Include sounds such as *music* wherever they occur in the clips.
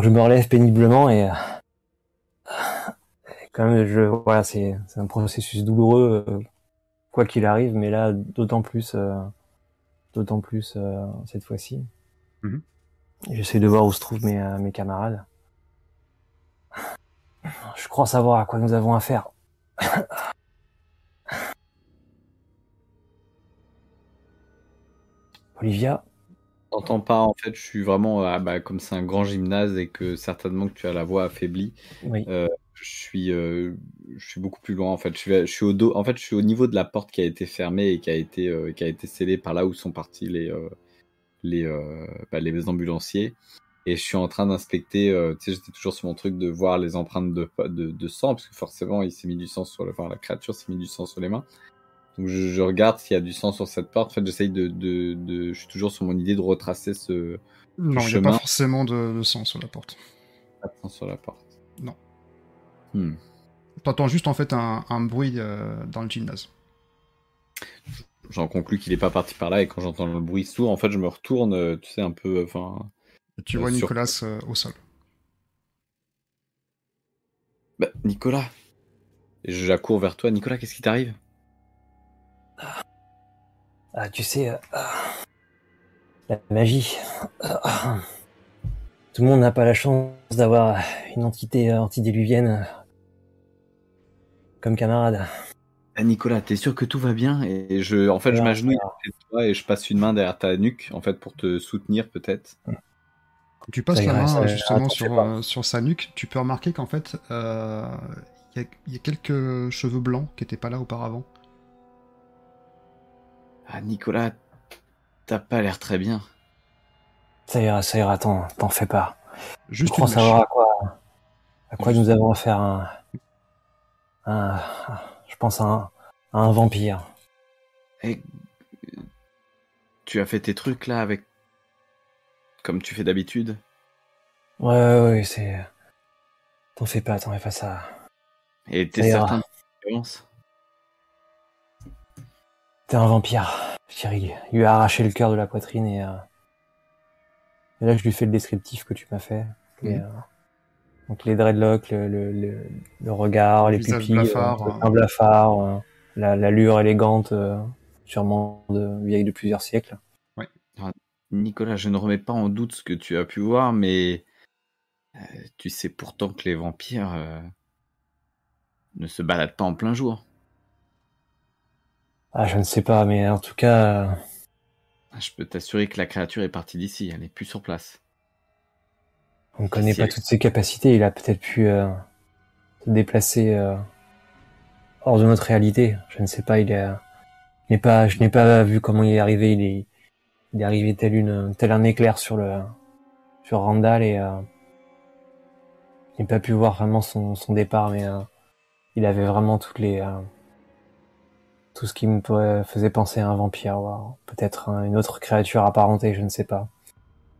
Donc je me relève péniblement et, quand même, je, voilà, c'est, c'est un processus douloureux, quoi qu'il arrive, mais là, d'autant plus, d'autant plus cette fois-ci. Mhm. J'essaie de voir où se trouvent mes, mes camarades. Je crois savoir à quoi nous avons affaire. *coughs* Olivia T'entends pas, en fait, je suis vraiment, ah, bah, comme c'est un grand gymnase et que certainement que tu as la voix affaiblie, Oui. euh, je suis, euh, je suis beaucoup plus loin, en fait. Je suis, je suis au dos, en fait, je suis au niveau de la porte qui a été fermée et qui a été, euh, qui a été scellée par là où sont partis les, euh, les, euh, bah, les ambulanciers. Et je suis en train d'inspecter, euh, tu sais, j'étais toujours sur mon truc de voir les empreintes de, de, de sang, parce que forcément, il s'est mis du sang sur le, enfin, la créature s'est mis du sang sur les mains. Donc je, je regarde s'il y a du sang sur cette porte. En fait, j'essaye de, de, de, je suis toujours sur mon idée de retracer ce Non, il n'y a pas forcément de, de sang sur la porte. pas de sang sur la porte. Non. Hmm. T'entends juste en fait un, un bruit euh, dans le gymnase. J'en conclus qu'il est pas parti par là et quand j'entends le bruit sourd, en fait, je me retourne, euh, tu sais, un peu, enfin, Et tu Euh, vois sur- Nicolas euh, au sol. bah, Nicolas. Et j'accours vers toi. Nicolas, qu'est-ce qui t'arrive? Ah, tu sais, euh, ah, la magie. Ah, Tout le monde n'a pas la chance d'avoir une entité euh, antidéluvienne euh, comme camarade. Ah, Nicolas, t'es sûr que tout va bien Et je, en fait, je m'agenouille toi et je passe une main derrière ta nuque, en fait, pour te soutenir peut-être. Quand tu passes la main justement sur, sa nuque, tu peux remarquer qu'en fait, euh, il y, a- il y a quelques cheveux blancs qui n'étaient pas là auparavant. Ah, Nicolas, t'as pas l'air très bien. Ça ira, ça ira, t'en, t'en fais pas. Je Juste crois une savoir à quoi, à quoi nous avons affaire un, un, je pense à un, à un vampire. Et tu as fait tes trucs là avec, comme tu fais d'habitude? Ouais, ouais, ouais, c'est, t'en fais pas, t'en fais pas ça. Et t'es Ça ira. certain T'es un vampire. Thierry il lui a arraché le cœur de la poitrine et, euh, et là je lui fais le descriptif que tu m'as fait. Et, euh, donc les dreadlocks, le, le, le, le regard, Le les pupilles, blafard, euh, hein. un blafard, euh, la- l'allure élégante, euh, sûrement de vieille de plusieurs siècles. Nicolas, je ne remets pas en doute ce que tu as pu voir, mais euh, tu sais pourtant que les vampires euh, ne se baladent pas en plein jour. Ah, je ne sais pas, mais en tout cas, euh, Je peux t'assurer que la créature est partie d'ici, elle n'est plus sur place. on ne connaît Si pas elle- toutes ses capacités. Il a peut-être pu euh, se déplacer euh, hors de notre réalité. Je ne sais pas. Il est, je n'ai pas, je n'ai pas vu comment il est arrivé. Il est, il est arrivé tel une, tel un éclair sur le, sur Randall et euh, je n'ai pas pu voir vraiment son, son départ, mais euh, il avait vraiment toutes les, euh, tout ce qui me faisait penser à un vampire, ou peut-être un- une autre créature apparentée, je ne sais pas.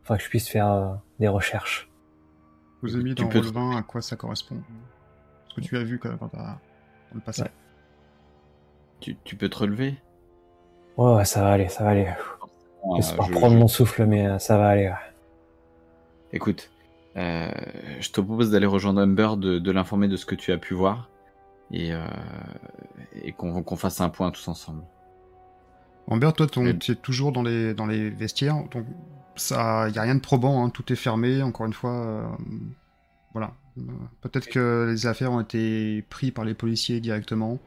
Enfin que je puisse faire euh, des recherches. Je vous ai mis Tu dans peux le 20 à quoi ça correspond. Ce que tu as vu quand t'as- dans le passé. Ouais. Tu, tu peux te relever Ouais, ouais, ça va aller, ça va aller. Ah, J'espère pas je- prendre je- mon souffle, mais euh, ça va aller. ouais. Écoute, euh, je te propose d'aller rejoindre Humber, de, de l'informer de ce que tu as pu voir et, euh, et qu'on fasse un point tous ensemble. Amber, toi, tu es toujours dans les, dans les vestiaires, donc ça, y a rien de probant, hein, tout est fermé, encore une fois, euh, voilà. Peut-être que les affaires ont été prises par les policiers directement.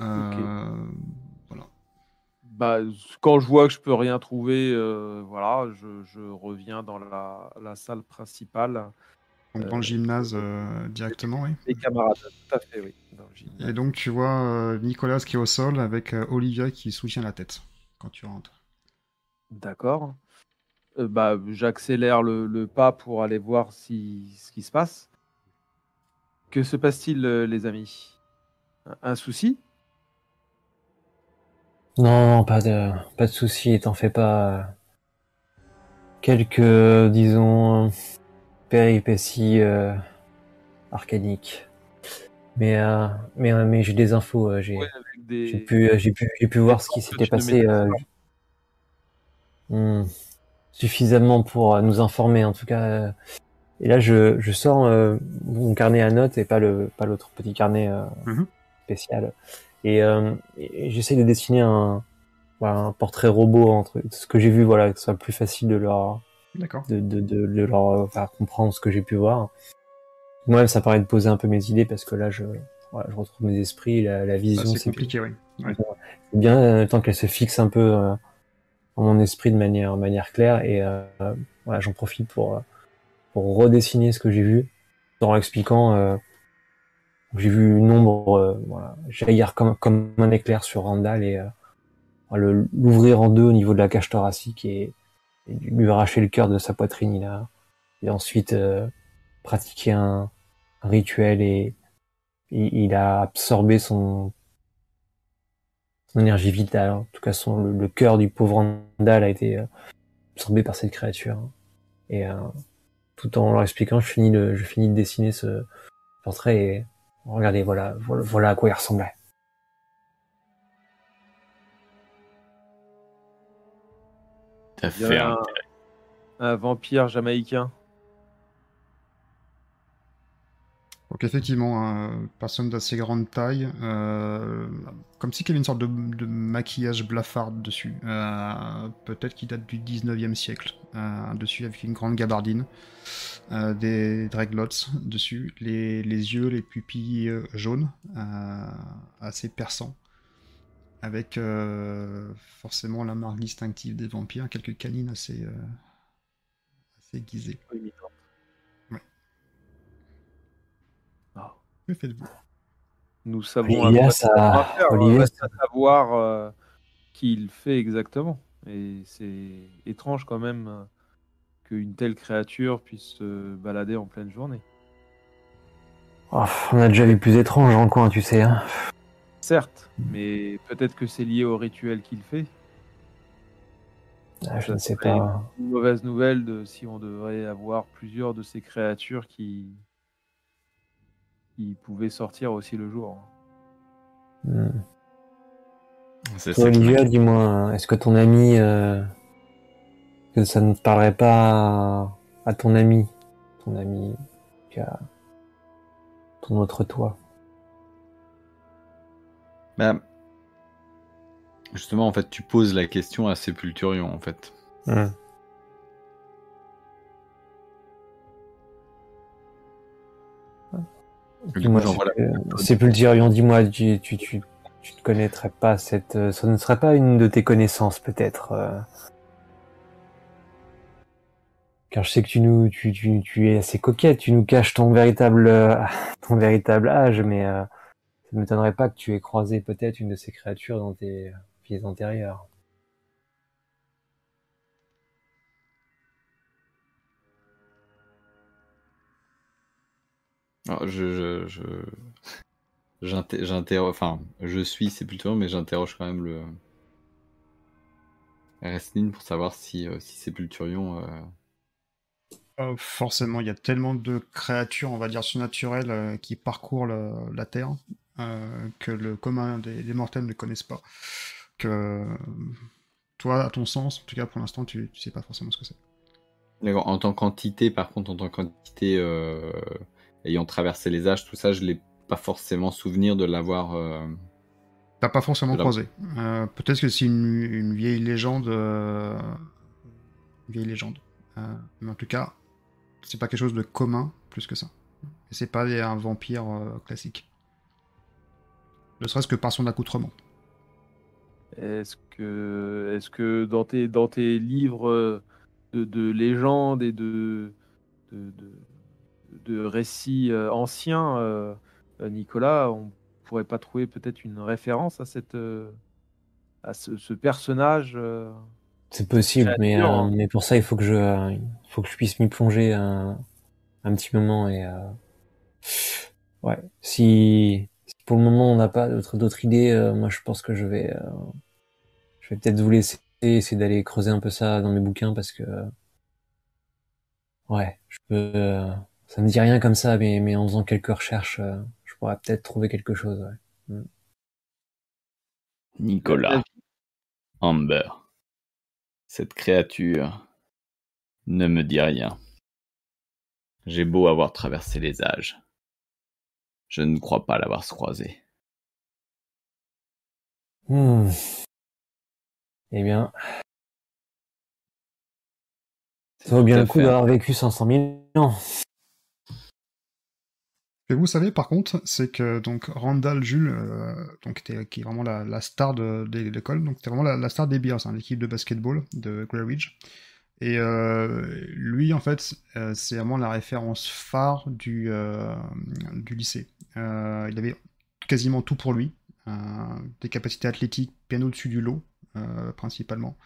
Euh, Voilà. Bah, quand je vois que je peux rien trouver, euh, voilà, je, je reviens dans la, la salle principale. Donc dans le Euh, gymnase euh, directement, oui. Les camarades, tout à fait, oui. dans le gymnase. Et donc tu vois euh, Nicolas qui est au sol avec euh, Olivia qui soutient la tête quand tu rentres. D'accord. Euh, bah, j'accélère le, le pas pour aller voir si, ce qui se passe. Que se passe-t-il, euh, les amis? Un, un souci? Non, non, pas de, pas de souci, t'en fais pas. Quelques, disons, péripéties euh, arcaniques. Mais, euh, mais, euh, mais j'ai des infos. euh, j'ai, Ouais, des- j'ai pu, euh, j'ai pu, pu voir ce qui s'était passé euh, hmm, suffisamment pour euh, nous informer. En tout cas, euh, et là, je, je sors euh, mon carnet à notes et pas le pas l'autre petit carnet euh, Mhm. spécial. Et, euh, et j'essaie de dessiner un, voilà, un portrait robot entre ce que j'ai vu, voilà, que ce soit plus facile de leur D'accord. de, de, de, de leur euh, faire comprendre ce que j'ai pu voir. Moi-même, ça permet de poser un peu mes idées parce que là, je, voilà, je retrouve mes esprits, la, la Ah, vision. c'est c'est compliqué, oui. Ouais. c'est bien euh, tant qu'elle se fixe un peu euh, dans mon esprit de manière, manière claire et euh, voilà, j'en profite pour, euh, pour redessiner ce que j'ai vu en leur expliquant. euh, j'ai vu une ombre euh, voilà, jaillir comme, comme un éclair sur Randall et euh, l'ouvrir en deux au niveau de la cage thoracique et lui arracher le cœur de sa poitrine. Il a, ensuite euh, pratiquer un, un rituel et, il a absorbé son, son énergie vitale. En tout cas, son, le, cœur du pauvre Randall a été euh, absorbé par cette créature. Et euh, tout en leur expliquant, je finis de, je finis de dessiner ce portrait et regardez, voilà, voilà à quoi il ressemblait. T'as fait un... vampire jamaïcain. Donc effectivement, une personne d'assez grande taille, euh, comme si il y avait une sorte de, de maquillage blafard dessus. Euh, Peut-être qu'il date du 19e siècle. Euh, dessus avec une grande gabardine, euh, des dreadlocks dessus, les, les yeux, les pupilles jaunes, euh, assez perçants, avec euh, forcément la marque distinctive des vampires, quelques canines assez, euh, assez aiguisées. Ouais. Ah. Que faites-vous? Nous savons ça, Olivier, reste à savoir euh, qui il fait exactement. Et c'est étrange quand même qu'une telle créature puisse se balader en pleine journée. Oh, on a déjà vu plus étrange dans le coin, tu sais. Hein. Certes, mais peut-être que c'est lié au rituel qu'il fait. Ah, je ne sais pas. Une mauvaise nouvelle de si on devrait avoir plusieurs de ces créatures qui, qui pouvaient sortir aussi le jour. Hmm. C'est Toi, ça Olivia, dis-moi, est-ce que ton ami, euh, que ça ne parlerait pas à, à ton ami, ton ami qui a ton autre toi? Bah, justement, en fait, tu poses la question à Sépulturion, en fait. Coup, Dis-moi, Sépulturion, dis-moi, tu, tu, tu, tu ne connaîtrais pas cette, euh, ça ne serait pas une de tes connaissances peut-être. euh, Car je sais que tu nous, tu, tu, tu es assez coquette, tu nous caches ton véritable, euh, *laughs* ton véritable âge, mais euh, ne m'étonnerait pas que tu aies croisé peut-être une de ces créatures dans tes pieds antérieurs. Alors, je, je, je... j'interroge, enfin, je suis Sépulturion, mais j'interroge quand même le Resnin pour savoir si, euh, si Sépulturion. euh, Euh, forcément, il y a tellement de créatures, on va dire, surnaturelles euh, qui parcourent le- la Terre euh, que le commun des, des mortels ne connaissent pas. Que euh, toi, à ton sens, en tout cas pour l'instant, tu, tu sais pas forcément ce que c'est. D'accord. En tant qu'entité, par contre, en tant qu'entité euh, ayant traversé les âges, tout ça, je l'ai pas forcément souvenir de l'avoir. euh, T'as pas forcément croisé. Euh, Peut-être que c'est une, une vieille légende. euh, Une vieille légende. Mais en tout cas, c'est pas quelque chose de commun plus que ça. C'est pas un vampire classique. Ne serait-ce que par son accoutrement. Est-ce que, est-ce que dans tes, dans tes livres euh, de, de légendes et de, de, de, de récits euh, anciens, euh, Nicolas, on pourrait pas trouver peut-être une référence à cette, à ce, ce personnage euh, C'est possible, mais, euh, mais pour ça, il faut que je, euh, il faut que je puisse m'y plonger un, un petit moment et, euh, ouais. Si pour le moment on n'a pas d'autres, idées, euh, moi je pense que je vais, euh, je vais peut-être vous laisser essayer d'aller creuser un peu ça dans mes bouquins parce que, ouais, je peux, euh, ça me dit rien comme ça, mais, en faisant quelques recherches, je pourrais peut-être trouver quelque chose, ouais. Nicolas, Amber, cette créature ne me dit rien. J'ai beau avoir traversé les âges. Je ne crois pas l'avoir croisé. Hmm. Eh bien, ça vaut bien le coup d'avoir vécu 500 000 ans. Et vous savez par contre, c'est que donc Randall Jules, euh, donc qui est vraiment la, la star de, de l'école, donc c'était vraiment la, la star des Bears, hein, l'équipe de basketball de Grey Ridge. Et euh, lui, en fait, euh, c'est vraiment la référence phare du, euh, du lycée. Euh, il avait quasiment tout pour lui, euh, des capacités athlétiques bien au-dessus du lot, euh, principalement.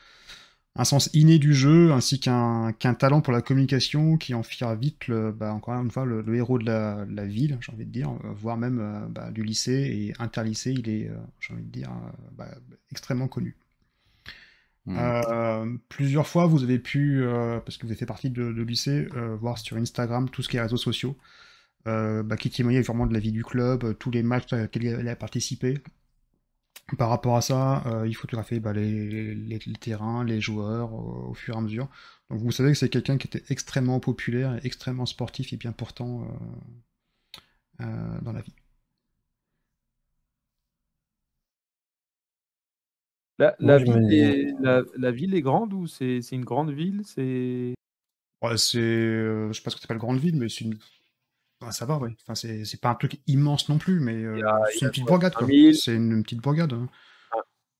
Un sens inné du jeu ainsi qu'un talent pour la communication qui en fera vite le, bah, encore une fois le, le héros de la, ville j'ai envie de dire voire même bah, du lycée et interlycée il est j'ai envie de dire bah, extrêmement connu. Hmm. euh, plusieurs fois, vous avez pu, euh, parce que vous avez fait partie de, de lycée, euh, voir sur Instagram tout ce qui est réseaux sociaux, euh, bah, qui témoignait vraiment de la vie du club, euh, tous les matchs auxquels il a participé. Par rapport à ça, euh, il photographiait bah, les, les- les terrains, les joueurs au, au fur et à mesure. Donc vous savez que c'est quelqu'un qui était extrêmement populaire, et extrêmement sportif et bien portant euh, euh, dans la vie. La, ville est, la, la ville est grande ou c'est c'est une grande ville? C'est Ouais, c'est, euh, je sais pas ce que t'appelles grande ville, mais c'est une, Va, ouais. Enfin, c'est c'est pas un truc immense non plus, mais euh, c'est une petite bourgade, quoi. 5000? C'est une, petite bourgade. hein.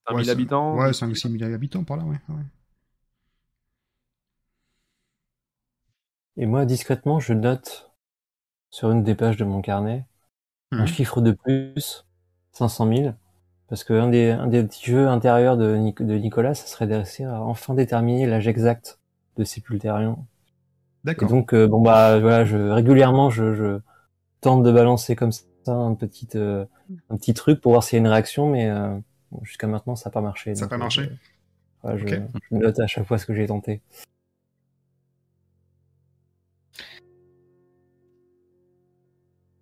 5000 Ouais, ça- habitants Ouais, 5-6 000 habitants par là, ouais. ouais. Et moi, discrètement, je note sur une des pages de mon carnet un Mhm. chiffre de plus, 500 000, parce que un des, un des petits jeux intérieurs de, Nic- de Nicolas, ça serait de réussir à enfin déterminer l'âge exact de Sépultérion. D'accord. donc, euh, bon bah voilà, je régulièrement, je, je tente de balancer comme ça un petit, euh, un petit truc pour voir s'il y a une réaction, mais euh, bon, jusqu'à maintenant, ça n'a pas marché. Ça n'a pas marché je- voilà, je, Ok. je note à chaque fois ce que j'ai tenté.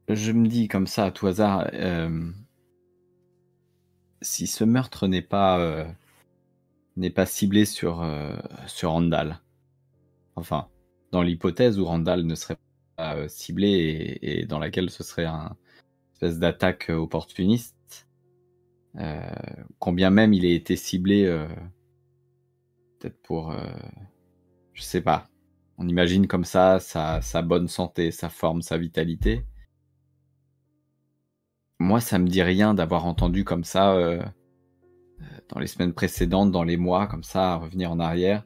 Je me dis comme ça à tout hasard, euh, si ce meurtre n'est pas euh, n'est pas ciblé sur euh, sur Randall, enfin dans l'hypothèse où Randall ne serait pas euh, ciblé et, dans laquelle ce serait un espèce d'attaque euh, opportuniste, euh, combien même il ait été ciblé, euh, peut-être pour, euh, je sais pas, on imagine comme ça sa, sa bonne santé, sa forme, sa vitalité moi, ça me dit rien d'avoir entendu comme ça euh, euh, dans les semaines précédentes, dans les mois, comme ça, à revenir en arrière,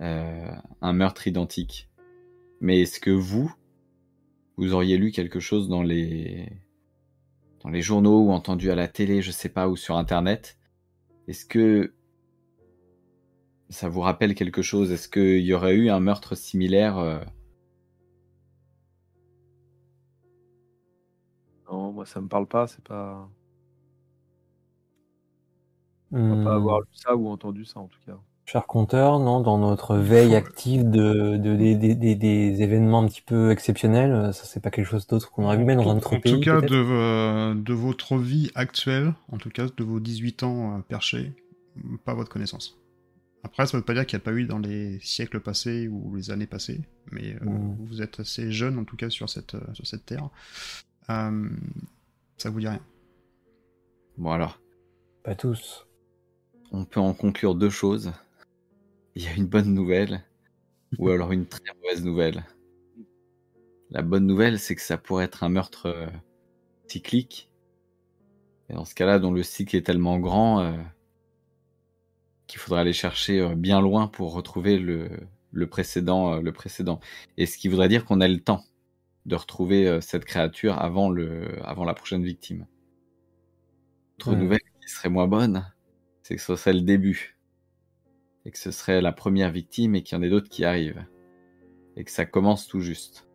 euh, un meurtre identique. Mais est-ce que vous, vous auriez lu quelque chose dans les dans les journaux ou entendu à la télé, je sais pas, ou sur Internet? Est-ce que ça vous rappelle quelque chose? Est-ce qu'il y aurait eu un meurtre similaire euh, Non, moi ça me parle pas, c'est pas. On va pas avoir lu ça ou entendu ça en tout cas. Cher compteur, non, dans notre veille active de, de, des- événements un petit peu exceptionnels, euh, ça c'est pas quelque chose d'autre qu'on aurait vu même dans un autre En pays. tout cas, de, euh, de votre vie actuelle, en tout cas de vos 18 ans euh, perchés, pas à votre connaissance. Après, ça veut pas dire qu'il n'y a pas eu dans les siècles passés ou les années passées, mais euh, Mm. vous êtes assez jeune en tout cas sur cette, sur cette terre. Euh, ça vous dit rien. Bon alors, Pas tous. on peut en conclure deux choses. *laughs* Il y a une bonne nouvelle ou alors une très mauvaise nouvelle. La bonne nouvelle, c'est que ça pourrait être un meurtre euh, cyclique. Et dans ce cas-là, dont le cycle est tellement grand euh, qu'il faudra aller chercher euh, bien loin pour retrouver le, le précédent, le précédent. Et ce qui voudrait dire qu'on a le temps de retrouver cette créature avant, le, avant la prochaine victime. Autre Ouais. nouvelle qui serait moins bonne, c'est que ce serait le début. Et que ce serait la première victime et qu'il y en ait d'autres qui arrivent. Et que ça commence tout juste.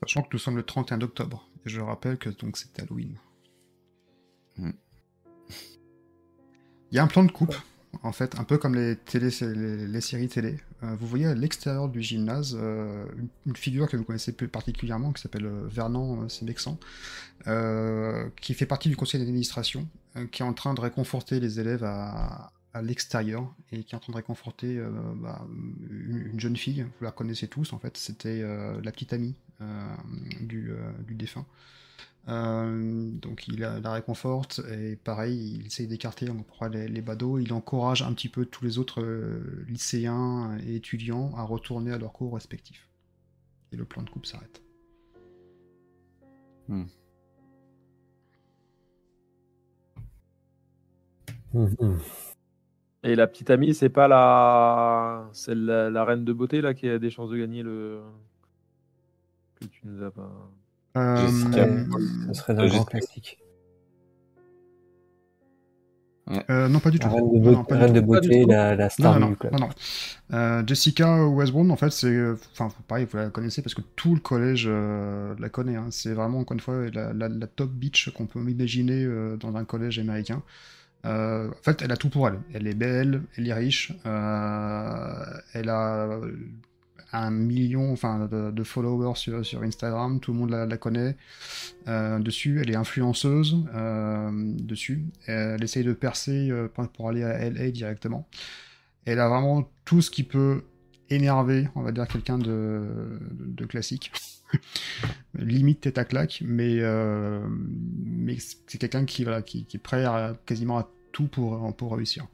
Sachant que nous sommes le 31 octobre, et je rappelle que donc c'est Halloween. Mm. Il y a un plan de coupe, en fait, un peu comme les, télé, les, les séries télé. Euh, vous voyez à l'extérieur du gymnase euh, une, une figure que vous connaissez plus particulièrement, qui s'appelle euh, Vernon euh, Sémexan, qui fait partie du conseil d'administration, qui est en train de réconforter les élèves à, à l'extérieur, et qui est en train de réconforter euh, bah, une, une jeune fille, vous la connaissez tous en fait, c'était euh, la petite amie du, du, défunt. donc il la réconforte et pareil, il essaye d'écarter les, les badauds. Il encourage un petit peu tous les autres lycéens et étudiants à retourner à leurs cours respectifs. Et le plan de coupe s'arrête. Hmm. Et la petite amie, c'est pas la... C'est la... reine de beauté là qui a des chances de gagner le. Que tu nous as pas. Euh... Ce serait un grand classique. Euh, non, pas du tout. La reine de, beauté, la, la, star non, non, non, euh, Jessica Westbrook, en fait, c'est. Enfin, pareil, vous la connaissez parce que tout le collège euh, la connaît. Hein. C'est vraiment, encore une fois, la, la top bitch qu'on peut imaginer euh, dans un collège américain. Euh, en fait, elle a tout pour elle. Elle est belle, elle est riche, euh, elle a un million enfin, de, followers sur, sur, Instagram, tout le monde la, connaît euh, dessus, elle est influenceuse dessus, elle essaye de percer pour aller à LA directement. Elle a vraiment tout ce qui peut énerver, on va dire, quelqu'un de, de, classique. *laughs* limite tête à claque, mais, mais c'est quelqu'un qui, voilà, qui, qui, est prêt à, quasiment à tout pour, pour réussir.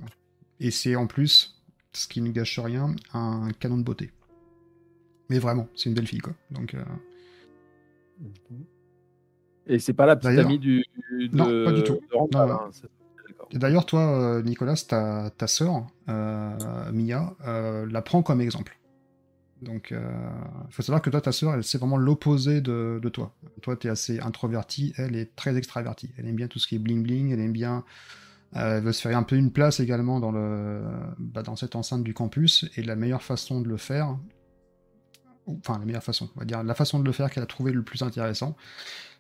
Et c'est en plus, ce qui ne gâche rien, un canon de beauté. Mais vraiment, c'est une belle fille, quoi. Donc. Euh, Et c'est pas la petite amie du. Non, pas du tout. Hein, d'ailleurs, toi, euh, Nicolas, ta, ta sœur, euh, Mia, la prend comme exemple. Donc, il faut savoir que toi, ta sœur, c'est vraiment l'opposé de, toi. Toi, tu es assez introverti, elle est très extravertie. Elle aime bien tout ce qui est bling-bling, elle aime bien euh, elle veut se faire un peu une place également dans, le, bah, dans cette enceinte du campus, et la meilleure façon de le faire, enfin la meilleure façon, on va dire la façon de le faire qu'elle a trouvé le plus intéressant,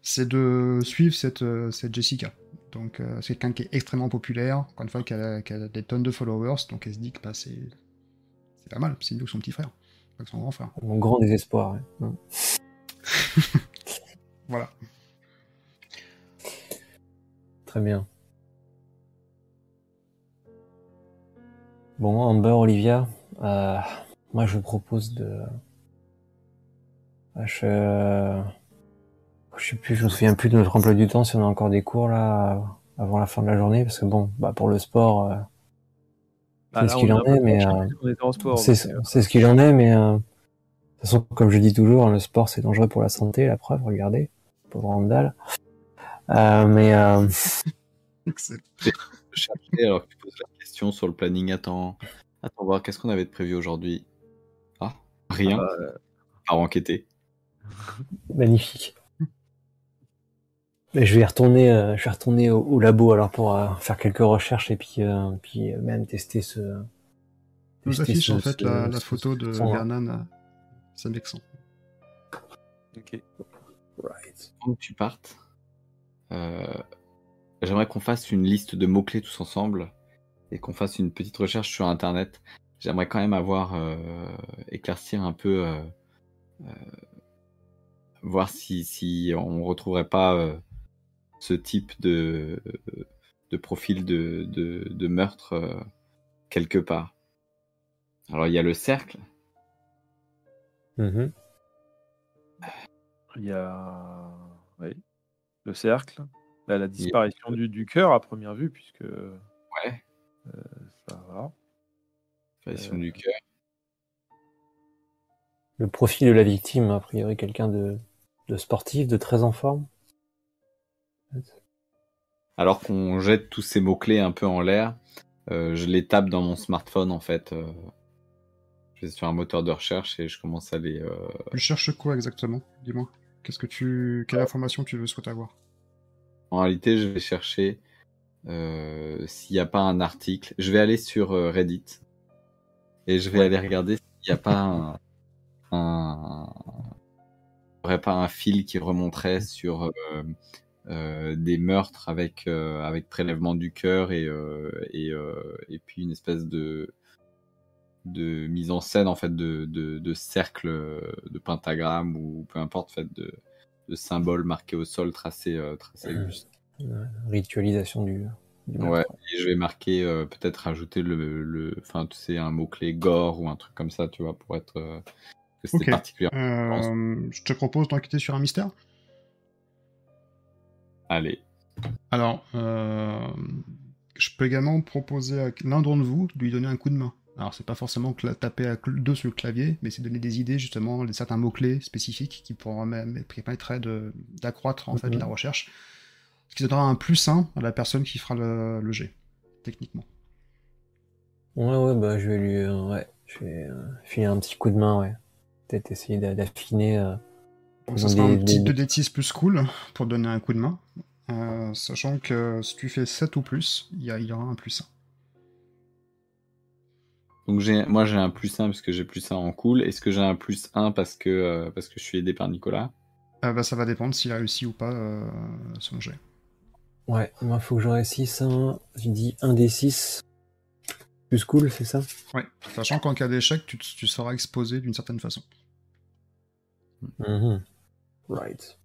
c'est de suivre cette, euh, cette Jessica. Donc euh, c'est quelqu'un qui est extrêmement populaire, encore une fois qui a, des tonnes de followers, donc elle se dit que bah, c'est pas mal, c'est mieux que son petit frère, pas que son grand frère. Mon grand désespoir. *laughs* voilà. Très bien. Bon, Amber, Olivia, euh, moi je vous propose de. Je... je sais plus, je me souviens plus de notre emploi du temps si on a encore des cours là avant la fin de la journée, parce que bon, bah pour le sport, euh, bah, c'est ce qu'il en est, mais euh, c'est ce qu'il en est, mais de toute façon, comme je dis toujours, le sport c'est dangereux pour la santé, la preuve, regardez, pauvre Randall. mais alors que tu poses la question sur le planning. Attends, attends voir, qu'est-ce qu'on avait de prévu aujourd'hui? Ah, rien. Ah bah, à enquêter. Magnifique. Mais je vais retourner, euh, je vais retourner au, labo alors pour euh, faire quelques recherches et puis, euh, puis même tester ce. Je vous affiche en fait la, photo de Vernon à Saint-Mexan. Ok. Right. Tu partes, J'aimerais qu'on fasse une liste de mots-clés tous ensemble et qu'on fasse une petite recherche sur Internet. J'aimerais quand même avoir, euh, éclaircir un peu, euh, euh, voir si, si on retrouverait pas ce type de, de profil de, de, meurtre quelque part. Alors il y a le cercle. Mm-hmm. Il y a oui. le cercle la disparition du, du cœur à première vue, puisque. Ouais. Euh, ça va. Disparition du cœur. Le profil de la victime, a priori, quelqu'un de, de sportif, de très en forme. Alors qu'on jette tous ces mots-clés un peu en l'air, euh, je les tape dans mon smartphone en fait. Euh, je vais sur un moteur de recherche et je commence à les. Tu cherches quoi exactement? Dis-moi. Qu'est-ce que tu, quelle information tu veux souhaiter avoir? En réalité, je vais chercher euh, s'il n'y a pas un article. Je vais aller sur euh, Reddit et je vais aller regarder s'il n'y a pas un, un, aurait pas un fil qui remonterait sur euh, des meurtres avec avec prélèvement du cœur et et, et puis une espèce de de mise en scène en fait de, de, de cercle de pentagramme ou peu importe fait de de symboles marqués au sol tracés, euh, Ritualisation du. ouais, et je vais marquer, euh, peut-être rajouter le, le, enfin, tu sais, un mot-clé gore ou un truc comme ça, tu vois, pour être. Euh, que c'était Ok. particulier. Euh, je te propose d'enquêter sur un mystère? Allez. Alors, euh, je peux également proposer à l'un d'entre vous de lui donner un coup de main. Alors, c'est pas forcément taper à cl- deux sur le clavier, mais c'est donner des idées, justement, certains mots-clés spécifiques qui, pourraient même, qui permettraient de- d'accroître en fait Mhm. la recherche. Ce qui donnera un plus 1 à la personne qui fera le, le jet, techniquement. Ouais, ouais, bah, je vais lui, euh, ouais, je vais euh, filer un petit coup de main, ouais. Peut-être essayer d'a- d'affiner. Donc, ça Des- sera un petit des- 2d6 plus cool pour donner un coup de main. Euh, sachant que si tu fais 7 ou plus, il y, a- il y aura un plus 1. Donc j'ai, moi j'ai un plus 1 parce que j'ai plus 1 en cool. Est-ce que j'ai un plus 1 parce que, euh, parce que je suis aidé par Nicolas? Euh, bah, ça va dépendre s'il a réussi ou pas euh, son jet. Ouais, moi, faut que j'aurai 6, 1, j'ai dit 1 des 6. Plus cool, c'est ça? Ouais, sachant qu'en cas d'échec, tu, tu seras exposé d'une certaine façon. Mhm. Right.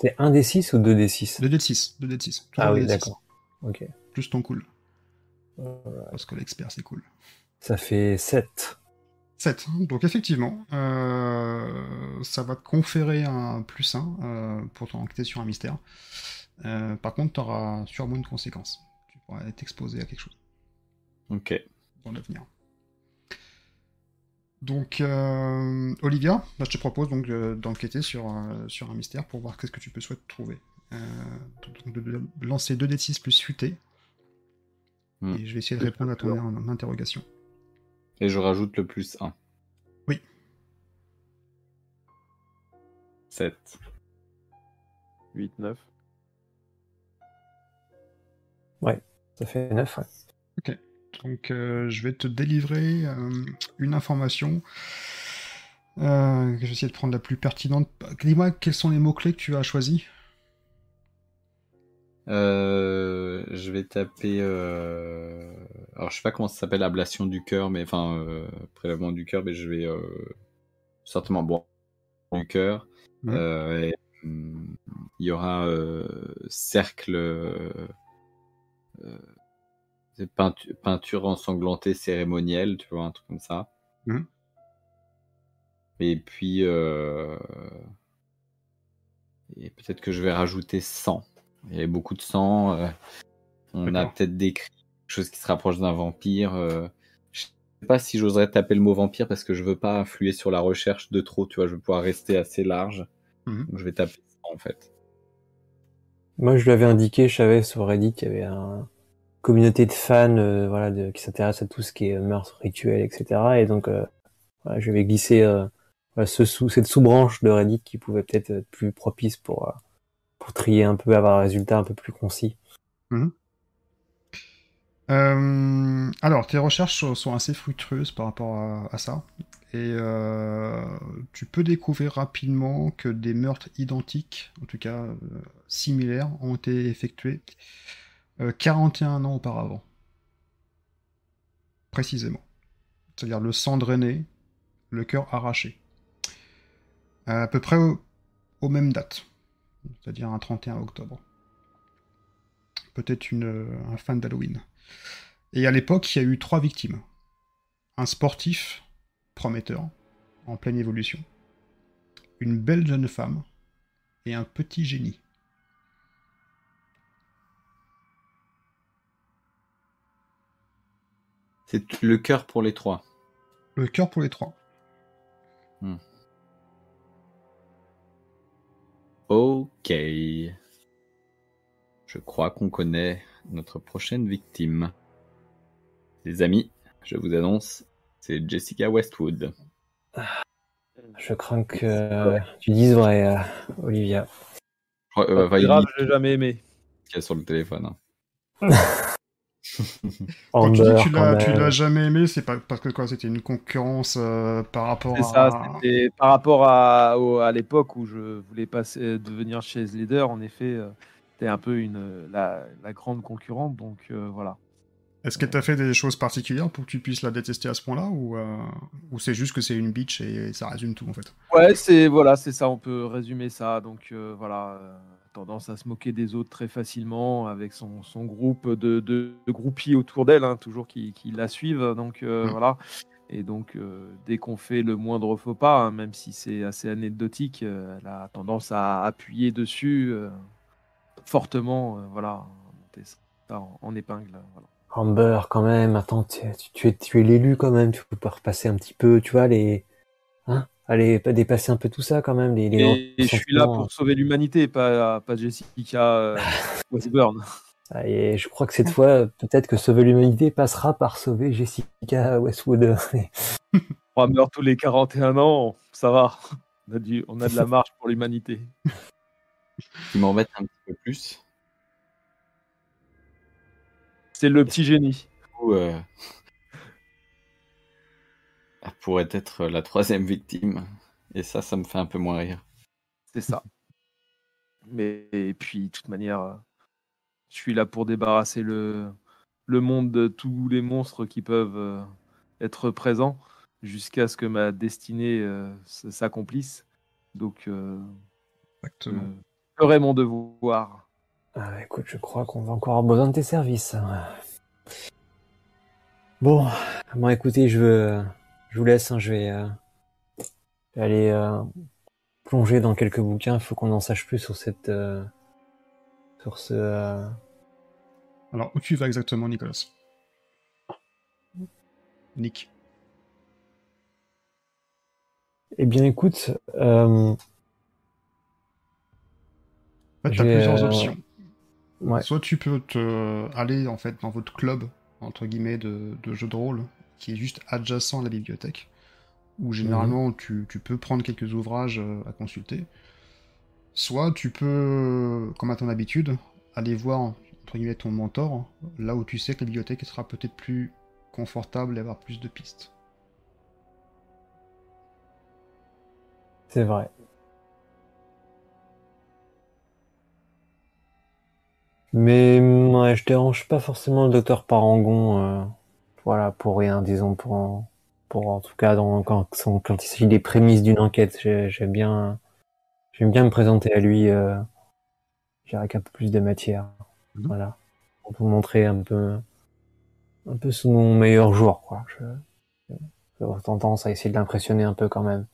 C'est 1 des 6 ou 2 des 6 2d6, 2d6. Ah oui, 2d6. d'accord. Ok. Plus ton cool. Parce que l'expert, c'est cool. Ça fait 7. 7. Donc effectivement, euh, ça va te conférer un plus 1 pour t'enquêter sur un mystère. Euh, par contre, tu auras sûrement une conséquence. Tu pourras être exposé à quelque chose Ok. dans l'avenir. Donc, euh, Olivia, là, je te propose donc euh, d'enquêter sur, euh, sur un mystère pour voir qu'est-ce que tu peux souhaiter trouver. Euh, donc de, de lancer 2d6 plus futé. Hmm. Et je vais essayer de répondre à ton en- en interrogation. Et je rajoute le plus 1. Oui. 7. 8, 9. Ça fait 9, ouais. Donc, euh, je vais te délivrer euh, une information. Euh, que vais essayer de prendre la plus pertinente. Dis-moi quels sont les mots-clés que tu as choisis? Euh, je vais taper. Alors, je sais pas comment ça s'appelle, ablation du cœur, mais enfin, prélèvement du cœur, mais je vais certainement boire du cœur. Et, hum, il y aura cercle. Euh, euh, c'est peintu- peinture ensanglantée cérémonielle, tu vois, un truc comme ça. Mhm. Et puis. euh, Et peut-être que je vais rajouter 100. Il y avait beaucoup de sang. euh, on a peut-être décrit quelque chose qui se rapproche d'un vampire. euh, je sais pas si j'oserais taper le mot vampire parce que je veux pas influer sur la recherche de trop. Tu vois, je veux pouvoir rester assez large. Mhm. Donc je vais taper 100 en fait. Moi, je lui avais indiqué, je savais sur Reddit qu'il y avait une communauté de fans euh, voilà, de, qui s'intéressent à tout ce qui est meurtre rituel, etc. Et donc, euh, je vais glisser euh, voilà, ce sous, cette sous-branche de Reddit qui pouvait peut-être être plus propice pour, pour trier un peu, avoir un résultat un peu plus concis. Euh, alors, tes recherches sont- assez fructueuses par rapport à, ça. Et tu peux découvrir rapidement que des meurtres identiques, en tout cas similaires, ont été effectués 41 ans auparavant. Précisément. C'est-à-dire le sang drainé, le cœur arraché. À peu près au- aux mêmes dates. C'est-à-dire un 31 octobre. Peut-être euh, un fan d'Halloween. Et à l'époque, il y a eu trois victimes. Un sportif prometteur, en pleine évolution, une belle jeune femme et un petit génie. C'est le cœur pour les trois. Le cœur pour les trois. Ok. Je crois qu'on connaît notre prochaine victime. Les amis, je vous annonce, c'est Jessica Westwood. Je crains que euh, tu dises vrai, euh, Olivia. Je crois- euh, grave, je l'ai jamais aimé. qu'il y a sur le téléphone. hein. *laughs* Quand tu dis que tu l'as, tu même. l'as jamais aimé, c'est pas parce que quoi, c'était une concurrence euh, par rapport C'est à. c'était par rapport à, au- à l'époque où je voulais passer, devenir chaise leader, en effet, euh, c'était un peu une, la, la grande concurrente, donc euh, voilà. Est-ce qu'elle t'a fait des choses particulières pour que tu puisses la détester à ce point-là ou, euh, ou c'est juste que c'est une bitch et ça résume tout en fait? Ouais, c'est voilà, c'est ça, on peut résumer ça. Donc voilà, tendance à se moquer des autres très facilement avec son, son groupe de, de, de groupies autour d'elle, hein, toujours qui, qui la suivent. Donc euh, Mm. voilà. Et donc, euh, dès qu'on fait le moindre faux pas, hein, même si c'est assez anecdotique, euh, elle a tendance à appuyer dessus fortement, voilà, monter ça en, en épingle. Voilà. Amber, quand même, attends, tu, tu- tu es, tu es l'élu quand même, tu peux pas repasser un petit peu, tu vois, les, hein, aller pas dépasser un peu tout ça quand même, les, les Et, et je suis là pour sauver l'humanité, pas, pas Jessica euh, *laughs* Westburn. Et je crois que cette fois, peut-être que sauver l'humanité passera par sauver Jessica Westwood. *laughs* On meurt tous les 41 ans, ça va. On a, du, on a de la marge pour l'humanité. qui m'embête un petit peu plus. C'est le petit génie. Du coup, euh, elle pourrait être la troisième victime. Et ça, ça me fait un peu moins rire. C'est ça. Mais et puis, de toute manière, euh, je suis là pour débarrasser le, le monde de tous les monstres qui peuvent euh, être présents jusqu'à ce que ma destinée euh, s'accomplisse. Donc, euh, Exactement. je ferai mon devoir. Ah, écoute, je crois qu'on va encore avoir besoin de tes services. Bon, bon, écoutez, je veux, je vous laisse, hein, je vais, euh, aller euh, plonger dans quelques bouquins. Il faut qu'on en sache plus sur cette, euh, sur ce. Alors, où tu vas exactement, Nicolas? Nick. Eh bien, écoute, En fait, tu as plusieurs options. ouais, Soit tu peux te aller en fait dans votre club entre guillemets de, de jeux de rôle qui est juste adjacent à la bibliothèque, où généralement tu, tu peux prendre quelques ouvrages euh, à consulter. Soit tu peux, comme à ton habitude, aller voir entre guillemets ton mentor, là où tu sais que la bibliothèque sera peut-être plus confortable et avoir plus de pistes. c'est vrai. Mais ouais, je dérange pas forcément le docteur Parangon, euh, voilà, pour rien, disons, pour, en- pour en tout cas dans, quand, quand il s'agit des prémices d'une enquête, j'ai- j'aime bien, j'aime bien me présenter à lui, euh, avec un peu plus de matière, Mhm. voilà, pour vous montrer un peu, un peu sous mon meilleur jour, quoi. Je, avoir tendance à essayer de l'impressionner un peu quand même.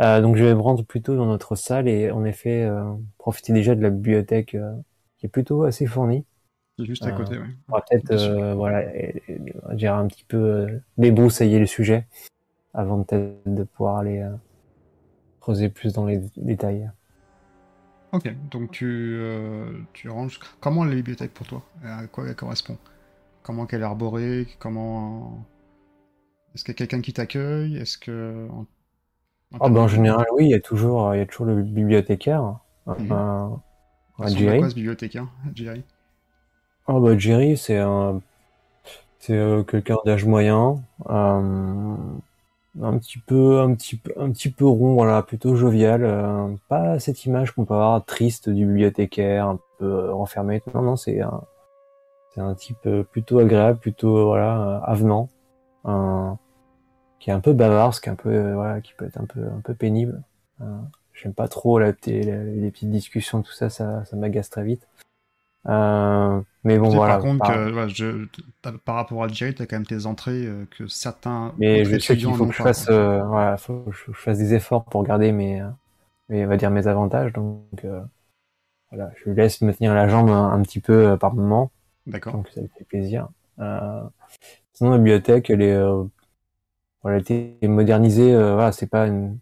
Euh, donc je vais me rendre plutôt dans notre salle et en effet euh, profiter déjà de la bibliothèque euh, qui est plutôt assez fournie. Juste à Euh, côté, ouais. On va peut-être euh, voilà, dire un petit peu euh, débroussailler le sujet avant de peut-être de pouvoir aller creuser plus dans les détails. Ok, donc tu, euh, tu ranges. Comment la bibliothèque pour toi? À quoi elle correspond? Comment qu'elle est arborée? Comment. Est-ce qu'il y a quelqu'un qui t'accueille? Est-ce que. En, Ah ben en général oui, il y a toujours il y a toujours le bibliothécaire. Mhm. un Jerry. quoi ce bibliothécaire, Jerry? Ah bah Jerry, c'est un, c'est euh, quelqu'un d'âge moyen, euh, un petit peu, un petit un petit peu rond, voilà, plutôt jovial. euh, pas cette image qu'on peut avoir triste du bibliothécaire, un peu renfermé. Non, non, c'est un, c'est un type plutôt agréable, plutôt voilà, avenant, qui est un peu bavard, ce qui est un peu, voilà, qui peut être un peu, un peu pénible. J'aime pas trop la, la- les petites discussions, tout ça, ça, ça m'agace très vite. Euh, mais bon voilà. par contre, par- que, ouais, je- t'as- par rapport à Jerry, tu as quand même tes entrées euh, que certains Mais je sais qu'il étudiants faut que je fasse, euh, voilà, faut que je, fasse des efforts pour garder mes, euh, mes, on va dire mes avantages. Donc, euh, voilà, je laisse me tenir la jambe un, un petit peu euh, par moment, D'accord. donc ça me fait plaisir. Euh, sinon, la bibliothèque, elle est, euh, voilà, elle a été modernisée. euh, voilà, c'est pas une,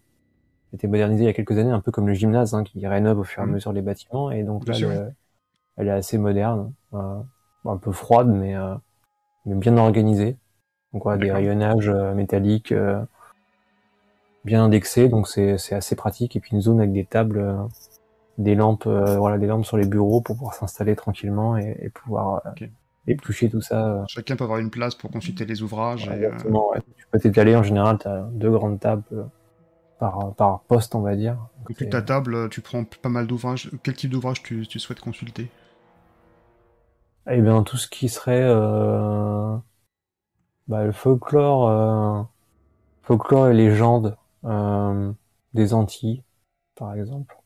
elle a été modernisée il y a quelques années, un peu comme le gymnase, hein, qui rénove au fur et à Mhm. mesure les bâtiments, et donc là, elle, est assez moderne, euh, un peu froide, mais, euh, mais bien organisée. Donc voilà, des rayonnages euh, métalliques bien indexés, donc c'est c'est assez pratique. Et puis une zone avec des tables, des lampes, voilà, des lampes sur les bureaux pour pouvoir s'installer tranquillement et, et pouvoir euh, Ok. éplucher tout ça. Chacun peut avoir une place pour consulter les ouvrages. et, euh, ouais. Tu peux t'étaler en général, tu as deux grandes tables par, par poste, on va dire. Donc, ta table, tu prends pas mal d'ouvrages. Quel type d'ouvrage tu, tu souhaites consulter? Eh bien, tout ce qui serait euh, bah, le folklore, euh, folklore et légendes euh, des Antilles, par exemple.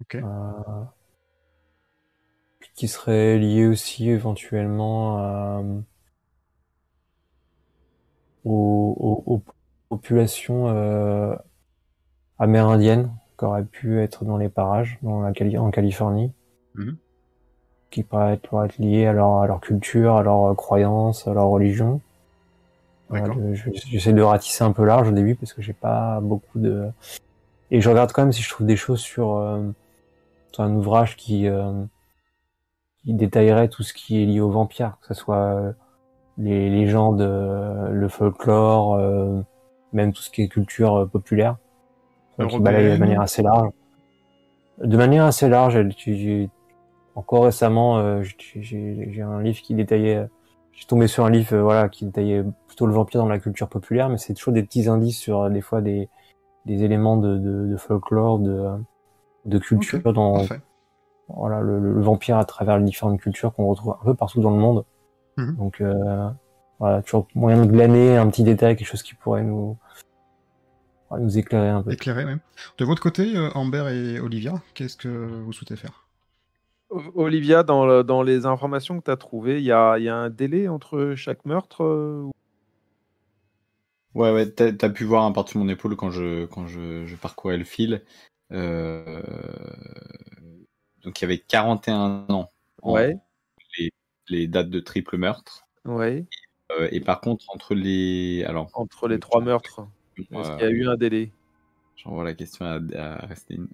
Ok. Euh, qui serait lié aussi éventuellement à aux, aux- aux populations euh, amérindiennes qui auraient pu être dans les parages, dans la Cali- en Californie, Mhm. Qui pourraient être, liées à leur, à leur culture, à leurs croyances, à leur religion. J'essaie de ratisser un peu large au début parce que j'ai pas beaucoup de. Et je regarde quand même si je trouve des choses sur, euh, sur un ouvrage qui, euh, qui détaillerait tout ce qui est lié aux vampires, que ce soit euh, les légendes, euh, le folklore, euh, même tout ce qui est culture euh, populaire, Enfin, qui balaye de manière assez large. De manière assez large, elle- j'ai- encore récemment, euh, j'ai- j'ai j'ai un livre qui détaillait suis tombé sur un livre euh, voilà qui détaillait plutôt le vampire dans la culture populaire mais c'est toujours des petits indices sur euh, des fois des, des éléments de, de, de folklore de, de culture dans Parfait. voilà le, le vampire à travers les différentes cultures qu'on retrouve un peu partout dans le monde Mhm. donc euh, voilà toujours moyen de glaner un petit détail quelque chose qui pourrait nous éclairer un peu Éclairé, même. De votre côté, Amber et Olivia, qu'est-ce que vous souhaitez faire? Olivia, dans, le- dans les informations que tu as trouvées, il y a, il y a un délai entre chaque meurtre euh, ou- Ouais, ouais, t'as as pu voir un partie de mon épaule quand je, quand je, je parcourais le fil. Euh, Donc il y avait 41 ans Ouais, les dates de triple meurtre. ouais. Euh, et par contre, entre les. Alors, Entre les trois meurtres, est-ce qu'il y a eu un délai? j'envoie la question à, à Restine.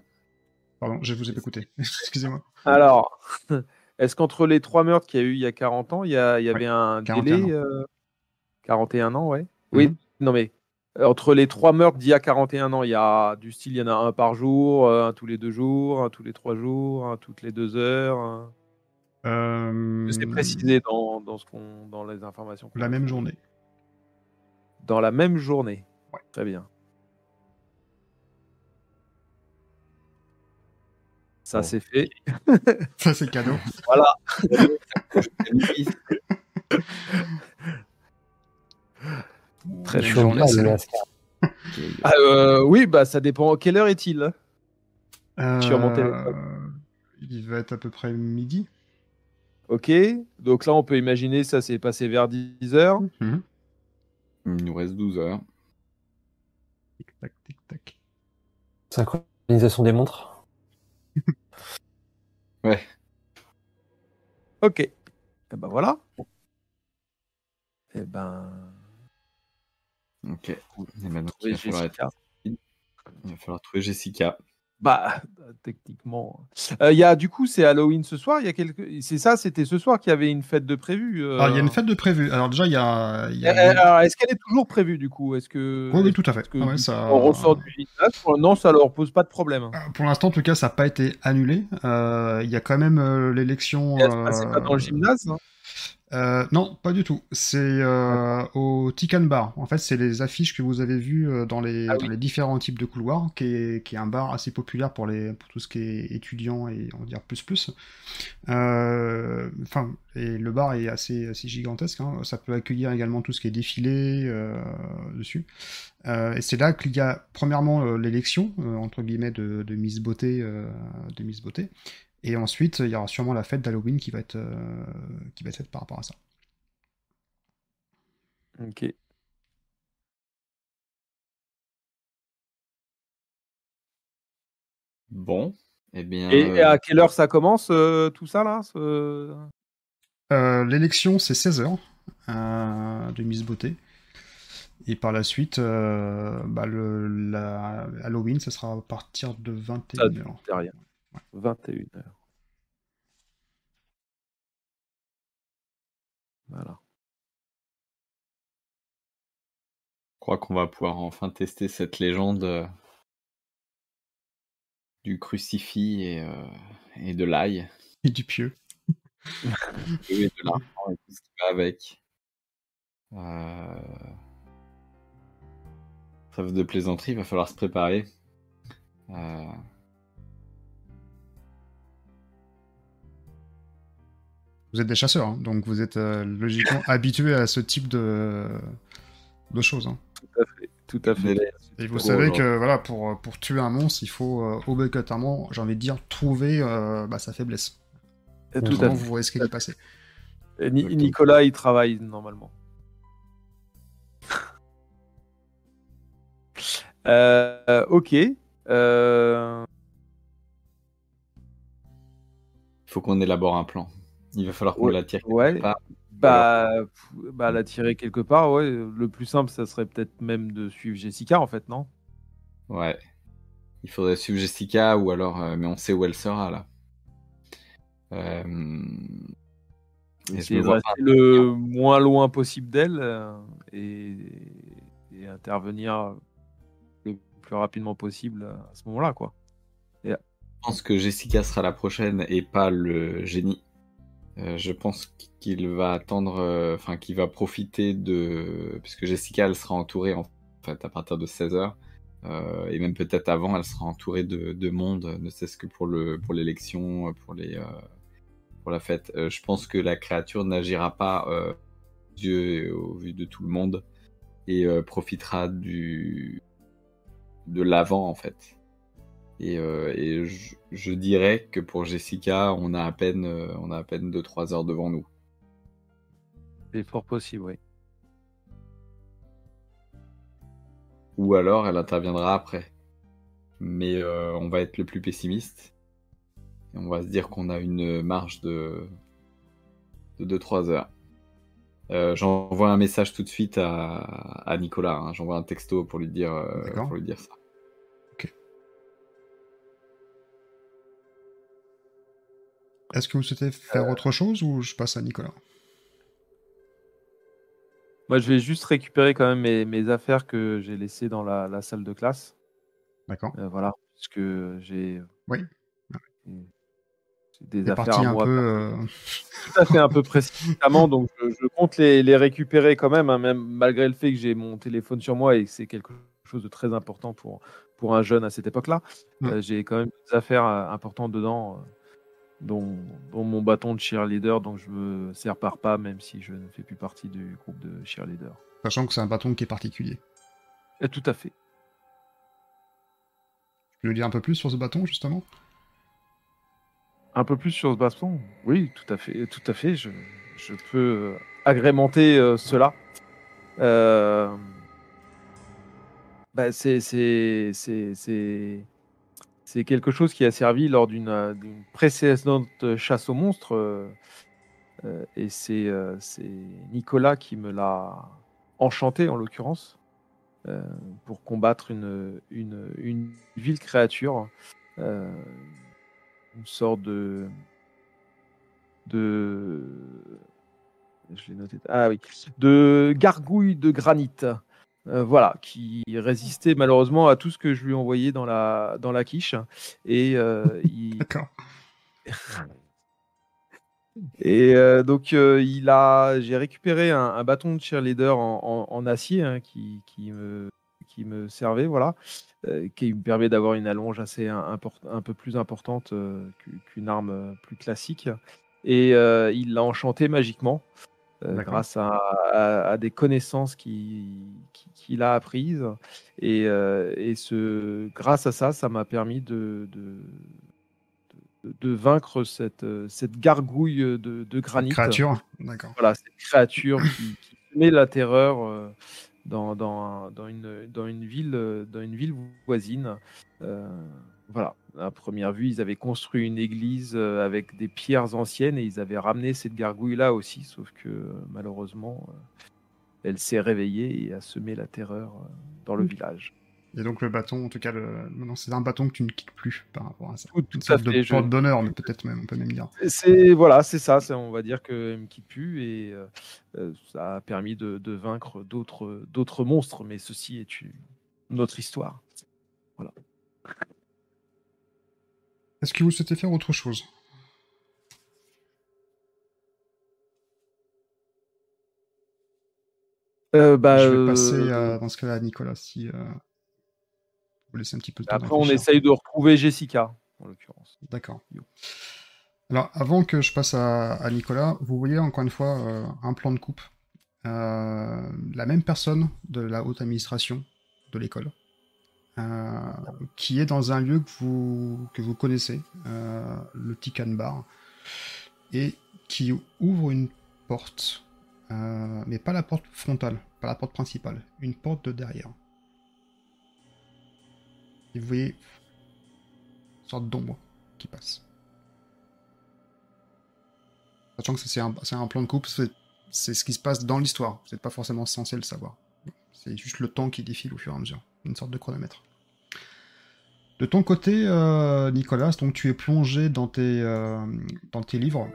Pardon, je vous ai écouté. *laughs* Excusez-moi. Alors, est-ce qu'entre les trois meurtres qu'il y a eu il y a 40 ans, il y, a- il y avait un 41 délai ans. euh, 41 ans, ouais. Oui, Mhm. non mais euh, entre les trois meurtres d'il y a 41 ans, il y a du style, il y en a un par jour, euh, un tous les deux jours, un tous les trois jours, un toutes les deux heures. un- Euh, C'est précisé dans, dans, ce qu'on, dans les informations. La même journée. Dans la même journée. Ouais. Très bien. Ça, Bon. c'est fait. *laughs* Ça, c'est cadeau. *laughs* Très le long. Lascar. Ah, euh, oui, bah ça dépend. Quelle heure est-il Sur mon Euh, téléphone. Il va être à peu près midi. Ok. Donc là, on peut imaginer ça s'est passé vers 10 heures. Mhm. Il nous reste 12 heures. Tic tac, tic tac. synchronisation des montres *laughs* Ouais. Ok. Et ben voilà. Et ben. Ok. Et maintenant, il trouver va, falloir être- Jessica. il va falloir trouver Jessica. Bah, techniquement. Euh, Il y a du coup, c'est Halloween ce soir. Il y a quelque. C'est ça, c'était ce soir qu'il y avait une fête de prévue. euh. Alors, il y a une fête de prévu. Alors, déjà, il y a. y Euh, est-ce qu'elle est toujours prévue du coup? Est-ce que. Oui, oui, tout à fait. que Ah ouais, ça- On ressort du gymnase Non, ça leur pose pas de problème. Euh, Pour l'instant, en tout cas, ça n'a pas été annulé. Euh, Il y a quand même euh, l'élection. Elle se pas euh, dans le gymnase hein Euh, non, pas du tout. C'est euh, au Tikan Bar. En fait, c'est les affiches que vous avez vues euh, dans les, Ah dans les différents types de couloirs, qui est, qui est un bar assez populaire pour, les, pour tout ce qui est étudiant et on va dire plus plus. Euh, Enfin, et le bar est assez, assez gigantesque. hein. Ça peut accueillir également tout ce qui est défilé dessus. Et c'est là qu'il y a premièrement l'élection entre guillemets de, de Miss Beauté, de Miss Beauté. Et ensuite, il y aura sûrement la fête d'Halloween qui va être euh, faite par rapport à ça. Ok. Bon. Eh et, à euh, quelle heure ça commence euh, tout ça là. L'élection c'est 16h de Miss Beauté. Et par la suite. Bah, Halloween, ce sera à partir de 21h. 21h. Voilà. Je crois qu'on va pouvoir enfin tester cette légende euh, du crucifix et, euh, et de l'ail. Et du pieux. *laughs* Et de l'argent et tout ce qui va avec. Euh... Trêve de plaisanterie, il va falloir se préparer. Euh, Vous êtes des chasseurs, hein, donc vous êtes euh, logiquement *laughs* habitués à ce type de, de choses. hein. Tout à fait. Tout à fait. délai. Et vous savez que voilà, pour, pour tuer un monstre, il faut euh, obligatoirement, j'ai envie de dire, trouver euh, bah, sa faiblesse. Tout à fait. vous risquez d'y passer. Et Ni- Exactement. Nicolas, il travaille normalement. *laughs* Euh, ok. Euh, Il faut qu'on élabore un plan. Il va falloir qu'on Ouais, l'attire. quelque ouais. part. bah, bah, la tirer quelque part, ouais. Le plus simple, ça serait peut-être même de suivre Jessica, en fait, non? Ouais. Il faudrait suivre Jessica ou alors, euh, mais on sait où elle sera là. Euh, et je me vois pas- le moins loin possible d'elle euh, et, et intervenir le plus rapidement possible à ce moment-là, quoi. Je pense que Jessica sera la prochaine et pas le génie. Euh, je pense qu'il va attendre, euh, enfin qu'il va profiter de, puisque Jessica elle sera entourée en fait à partir de 16h et même peut-être avant elle sera entourée de, de monde, ne serait-ce que pour le pour l'élection, pour les euh, pour la fête. Euh, je pense que la créature n'agira pas euh, Dieu au vu de tout le monde et euh, profitera du de l'avant en fait. Et, euh, et je, je dirais que pour Jessica, on a à peine, euh, on a à peine 2-3 heures devant nous. C'est fort possible, oui. Ou alors, elle interviendra après. Mais euh, on va être le plus pessimiste. Et on va se dire qu'on a une marge de, de 2-3 heures. Euh, J'envoie un message tout de suite à, à Nicolas. hein. J'envoie un texto pour lui dire, euh, pour lui dire ça. Est-ce que vous souhaitez faire autre chose ou je passe à Nicolas? Moi, je vais juste récupérer quand même mes, mes affaires que j'ai laissées dans la, la salle de classe. D'accord. Euh, voilà, parce que j'ai. Oui. C'est des affaires à un moi peu. euh, tout à fait un peu précipitamment, donc je, je compte les, les récupérer quand même, hein, même malgré le fait que j'ai mon téléphone sur moi et que c'est quelque chose de très important pour, pour un jeune à cette époque-là. Euh, j'ai quand même des affaires euh, importantes dedans, euh, dont, dont mon bâton de cheerleader, donc je me sépare pas, même si je ne fais plus partie du groupe de cheerleader. Sachant que c'est un bâton qui est particulier. Et tout à fait. Tu peux nous dire un peu plus sur ce bâton, justement? Un peu plus sur ce bâton? Oui, tout à fait. Tout à fait. Je, je peux euh, agrémenter euh, cela. Euh, bah, c'est, c'est, quelque chose qui a servi lors d'une, euh, précédente chasse aux monstres. euh, euh, et c'est, euh, Nicolas qui me l'a enchanté, en l'occurrence, euh, pour combattre une, une, vile créature. euh, une sorte de de ah oui de gargouille de granit euh, voilà qui résistait malheureusement à tout ce que je lui envoyais dans la dans la quiche et euh, *laughs* il, D'accord. *laughs* et euh, donc il a j'ai récupéré un, un bâton de cheerleader en, en- en acier hein, qui, qui me qui me servait voilà qui me permet d'avoir une allonge assez un, import- un peu plus importante qu'u- qu'une arme plus classique. Et il l'a enchanté magiquement. Grâce à, à- à des connaissances qui- qui- qu'il a apprises. Et, euh, et ce, grâce à ça, ça m'a permis de, de, de- vaincre cette, euh, cette gargouille de, de granit. Créature. D'accord. Voilà, cette créature qui, qui met la terreur euh, dans, dans, dans, une, dans, une ville, euh, dans une ville voisine. Euh, voilà, à première vue, ils avaient construit une église euh, avec des pierres anciennes et ils avaient ramené cette gargouille-là aussi, sauf que euh, malheureusement, euh, elle s'est réveillée et a semé la terreur dans le Mm. village. Et donc le bâton, en tout cas, le... c'est un bâton que tu ne quittes plus par rapport à ça. Tout, tout Une sorte de fait. je- porte d'honneur, mais peut-être même, on peut même dire. C'est voilà, c'est ça. on va dire qu'elle me quitte plus et euh, ça a permis de, de vaincre d'autres d'autres monstres. Mais ceci est une, autre histoire. Est-ce que vous souhaitez faire autre chose? Euh, bah, Je vais euh, passer à- dans ce cas-là à Nicolas si euh, vous laissez un petit peu de temps. Après, on essaye de retrouver Jessica, en l'occurrence. D'accord. Alors, avant que je passe à, à Nicolas, vous voyez encore une fois un plan de coupe. La même personne de la haute administration de l'école, qui est dans un lieu que vous, que vous connaissez, euh, le Tican Bar, et qui ouvre une porte, euh, mais pas la porte frontale, pas la porte principale, une porte de derrière. et vous voyez une sorte d'ombre qui passe. Sachant que c'est un, un plan de coupe, c'est ce qui se passe dans l'histoire. Vous n'êtes pas forcément censé le savoir. C'est juste le temps qui défile au fur et à mesure. Une sorte de chronomètre. De ton côté, euh, Nicolas, donc tu es plongé dans tes, euh, dans tes livres.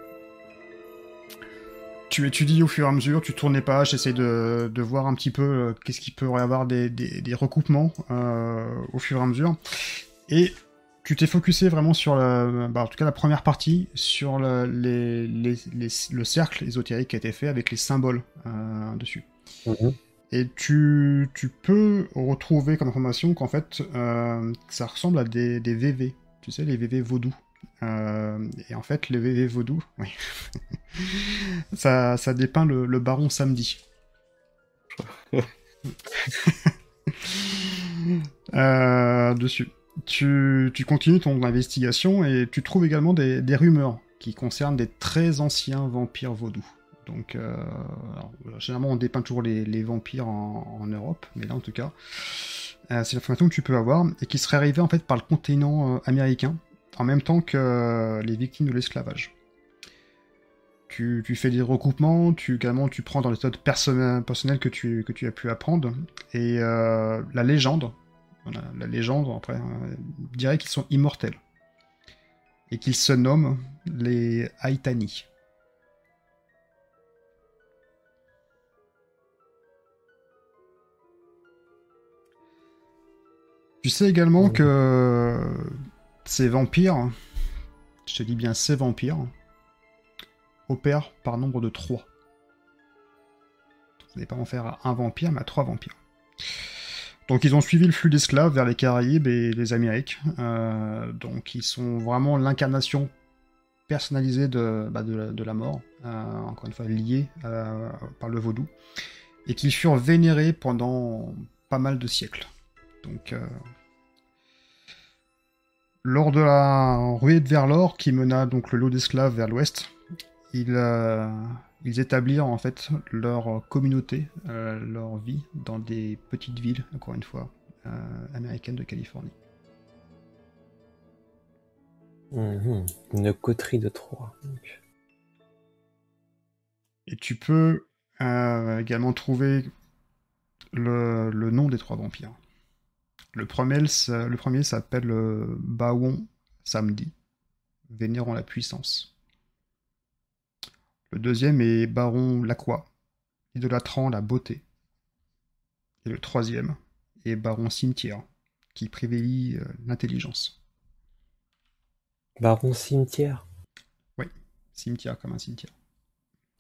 Tu étudies au fur et à mesure, tu tournes les pages, essayes de, de voir un petit peu euh, qu'est-ce qu'il peut y avoir des, des, des recoupements au fur et à mesure. Et tu t'es focusé vraiment sur la, bah, en tout cas la première partie, sur le, le cercle ésotérique qui a été fait avec les symboles dessus. Mhm. Et tu, peux retrouver comme information qu'en fait, euh, ça ressemble à des, VV. Tu sais, les VV vaudous. Euh, et en fait, les VV vaudous, *laughs* oui. ça, ça dépeint le, baron samedi. *laughs* Euh, dessus. Tu, tu continues ton investigation et tu trouves également des, des rumeurs qui concernent des très anciens vampires vaudous. Donc, euh, généralement, on dépeint toujours les, vampires en, Europe, mais là, en tout cas, euh, c'est l'information que tu peux avoir et qui serait arrivée en fait par le continent euh, américain, en même temps que les victimes de l'esclavage. Tu, fais des recoupements, tu également tu prends dans les méthodes personnelles que tu, as pu apprendre, et la légende, la légende, après, dirait qu'ils sont immortels, et qu'ils se nomment les Aitani. Tu sais également Ouais. que ces vampires, je te dis bien ces vampires, opèrent par nombre de trois. Vous n'allez pas en faire un vampire, mais à trois vampires. Donc ils ont suivi le flux d'esclaves vers les Caraïbes et les Amériques. Euh, donc ils sont vraiment l'incarnation personnalisée de, bah, de, la, de la mort, euh, encore une fois liée euh, par le vaudou, et qui furent vénérés pendant pas mal de siècles. Donc, lors de la ruée vers l'or qui mena donc le lot d'esclaves vers l'ouest, ils, euh, ils établirent en fait leur communauté, euh, leur vie dans des petites villes, encore une fois, euh, américaines de Californie. Mhm. Une coterie de trois. donc. Et tu peux également trouver le, le nom des trois vampires. Le premier, le premier s'appelle euh, Baon Samedi, vénérant la puissance. Le deuxième est Baron Lacroix, idolâtrant la beauté. Et le troisième est Baron Cimetière, qui privilégie euh, l'intelligence. Baron cimetière? Cimetière comme un cimetière.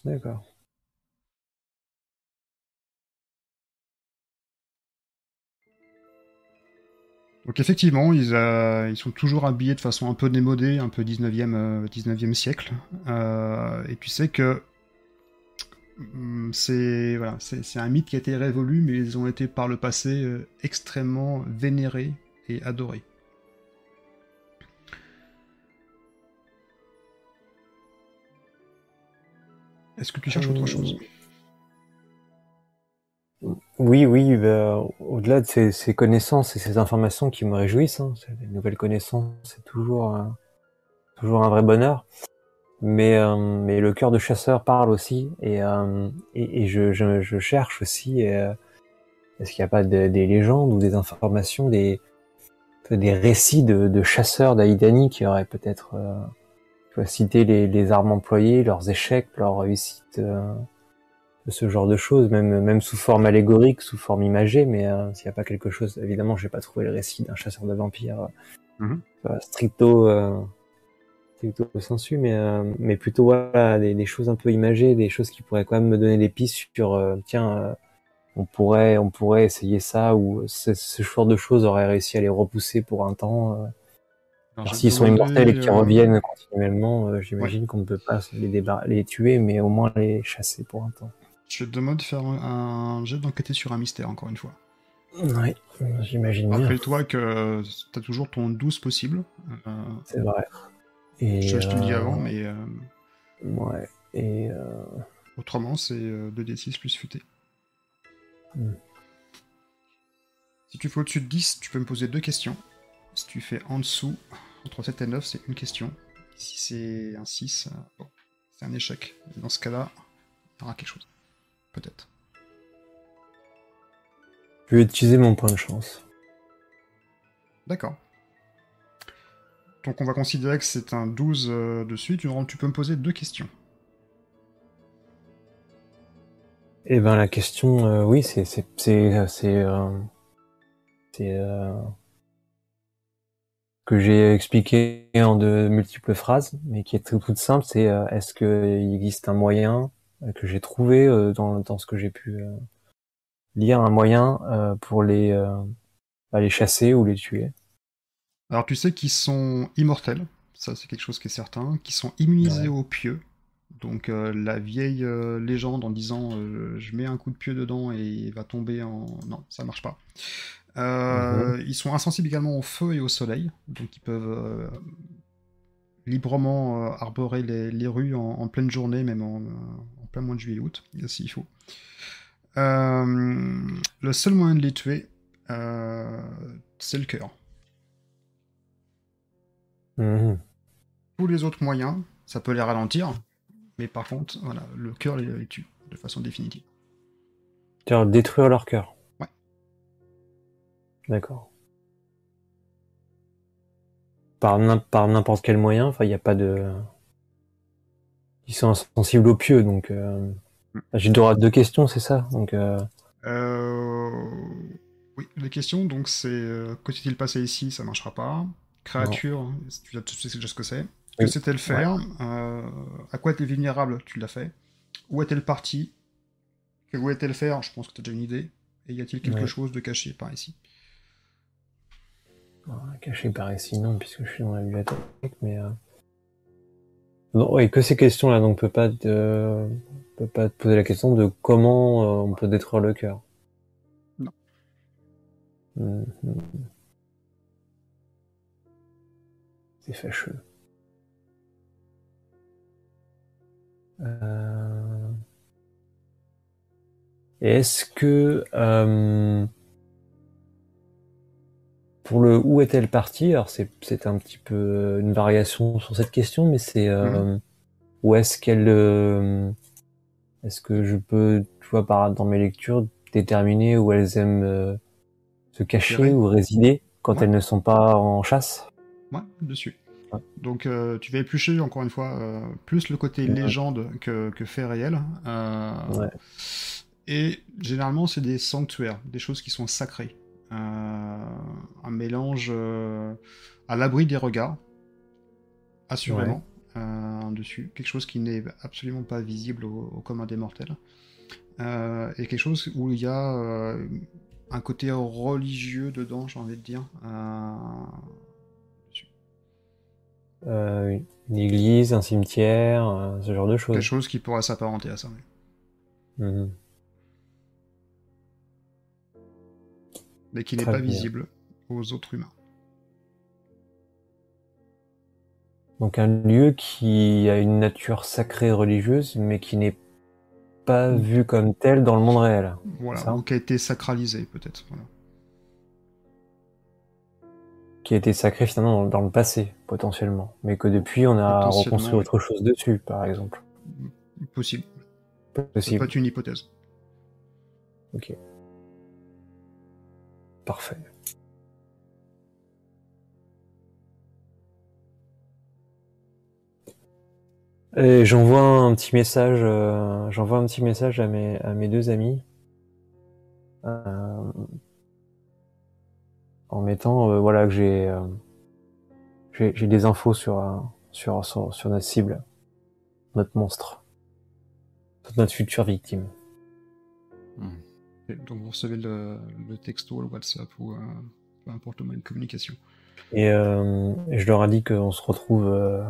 D'accord. Donc effectivement, ils, euh, ils sont toujours habillés de façon un peu démodée, un peu 19e, euh, 19e siècle. Euh, et tu sais que hum, c'est c'est un mythe qui a été révolu, mais ils ont été par le passé extrêmement vénérés et adorés. Est-ce que tu cherches autre chose? Oui, oui, bah, au-delà de ces, ces connaissances et ces informations qui me réjouissent, hein, des nouvelles connaissances, c'est toujours, euh, toujours un vrai bonheur. Mais, euh, mais le cœur de chasseur parle aussi, et, euh, je, cherche aussi, est-ce qu'il n'y a pas de- des légendes ou des informations, des, récits de, chasseurs d'Aïdani qui auraient peut-être cité les, les armes employées, leurs échecs, leurs réussites ce genre de choses, même même sous forme allégorique, sous forme imagée, mais euh, s'il n'y a pas quelque chose, évidemment, j'ai pas trouvé le récit d'un chasseur de vampires euh, Mhm. euh, stricto euh, stricto sensu, mais mais plutôt voilà des, des choses un peu imagées, des choses qui pourraient quand même me donner des pistes sur tiens on pourrait on pourrait essayer ça ou ce, ce genre de choses aurait réussi à les repousser pour un temps. s'ils sont immortels et qu'ils reviennent continuellement, j'imagine qu'on ne peut pas les tuer, mais au moins les chasser pour un temps. Je te demande de faire un jet d'enquêter sur un mystère, encore une fois. Oui, j'imagine bien. Rappelle-toi que tu as toujours ton 12 possible. Euh, C'est vrai. Et, je, je te le dis euh, avant, mais euh, Ouais. Et euh, autrement, c'est euh, 2d6 plus futé. Hmm. Si tu fais au-dessus de 10, tu peux me poser deux questions. Si tu fais en dessous, entre 7 et 9, c'est une question. Si c'est un 6, euh, bon, c'est un échec. Dans ce cas-là, il y aura quelque chose. Peut-être. Je vais utiliser mon point de chance. D'accord. Donc on va considérer que c'est un 12 euh, de suite. Tu, peux me poser deux questions. Eh ben la question, euh, oui, c'est c'est c'est c'est euh, euh, que j'ai expliqué en de multiples phrases, mais qui est très toute simple. C'est euh, est-ce qu'il existe un moyen que j'ai trouvé euh, dans dans ce que j'ai pu euh, lire, un moyen euh, pour les euh, bah, les chasser ou les tuer. Alors tu sais qu'ils sont immortels, ça c'est quelque chose qui est certain, qu'ils sont immunisés au pieu. Donc euh, la vieille euh, légende en disant euh, je mets un coup de pied dedans et il va tomber en... Non, ça marche pas. Euh, Ils sont insensibles également au feu et au soleil, donc ils peuvent euh, librement euh, arborer les, les rues en, en pleine journée, même en, plein mois de juillet-août, s'il faut. Euh, le seul moyen de les tuer, euh, c'est le cœur. Mhm. Tous les autres moyens, ça peut les ralentir, mais par contre, voilà, le cœur les, les tue de façon définitive. C'est-à-dire détruire leur cœur. Ouais. D'accord. Par n'importe quel moyen, enfin il n'y a pas de. Ils sont insensibles au pieux, donc. Euh... J'ai droit à deux questions, c'est ça? Donc. Euh... Euh... Oui, les questions, donc c'est euh, que s'est-il passé ici, ça marchera pas. Créature, tu, sais déjà ce que c'est? Que Oui. sait-elle faire? Euh, À quoi est-elle vulnérable? Tu l'as fait. Où est-elle partie? Que voulait-elle faire? Je pense que tu as déjà une idée. Et y a-t-il quelque Ouais. chose de caché par ici? Caché par ici, non, puisque je suis dans la bibliothèque, mais. Non, oui, que ces questions-là, donc on peut pas te... peut pas te poser la question de comment euh, on peut détruire le cœur. Non. Mhm. C'est fâcheux. Euh... Et Est-ce que euh, pour le où est-elle partie Alors c'est c'est un petit peu une variation sur cette question, mais c'est euh, où est-ce qu'elle euh, est-ce que je peux, tu vois, par dans mes lectures déterminer où elles aiment euh, se cacher ou résider quand Ouais. elles ne sont pas en chasse? Ouais, dessus. Ouais. Donc euh, tu vas éplucher encore une fois euh, plus le côté Ouais. légende que, que fait réel. Euh, Ouais. Et généralement c'est des sanctuaires, des choses qui sont sacrées. Euh, un mélange euh, à l'abri des regards, assurément, euh, dessus. Quelque chose qui n'est absolument pas visible au, au commun des mortels. Et quelque chose où il y a un côté religieux dedans, j'ai envie de dire. Euh, une église, un cimetière, ce genre de choses. Quelque chose qui pourrait s'apparenter à ça. oui. Mhm. Mais qui n'est pas bien. visible aux autres humains. Donc un lieu qui a une nature sacrée religieuse, mais qui n'est pas Mm. vu comme tel dans le monde réel. Voilà, Ça. qui a été sacralisé peut-être. Voilà. Qui a été sacré finalement dans, dans le passé, potentiellement. Mais que depuis, on a reconstruit oui. autre chose dessus, par exemple. Possible. Possible. être une hypothèse. Ok. Parfait. Et j'envoie un petit message, euh, j'envoie un petit message à mes, à mes deux amis. Euh, en mettant, euh, voilà, que j'ai, j'ai, des infos sur, sur, sur, notre cible, notre monstre, notre future victime. Et donc vous recevez le, le texto, le WhatsApp ou euh, peu importe le moyen de communication. Et, euh, et je leur ai dit qu'on se retrouve euh,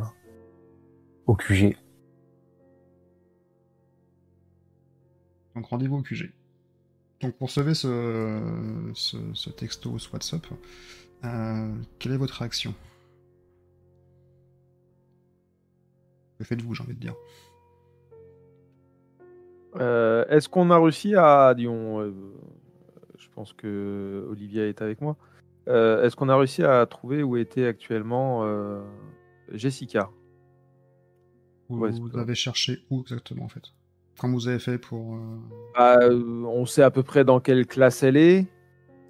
au QG. Donc rendez-vous au QG. Donc pour recevoir ce, ce, ce texto ou ce WhatsApp, euh, quelle est votre réaction? Que faites-vous, j'ai envie de dire? Euh, Est-ce qu'on a réussi à, disons, euh, je pense que Olivia est avec moi, Euh, Est-ce qu'on a réussi à trouver où était actuellement Jessica? Vous, Ouais, avez cherché où exactement en fait? Comment vous avez fait pour. Bah, On sait à peu près dans quelle classe elle est.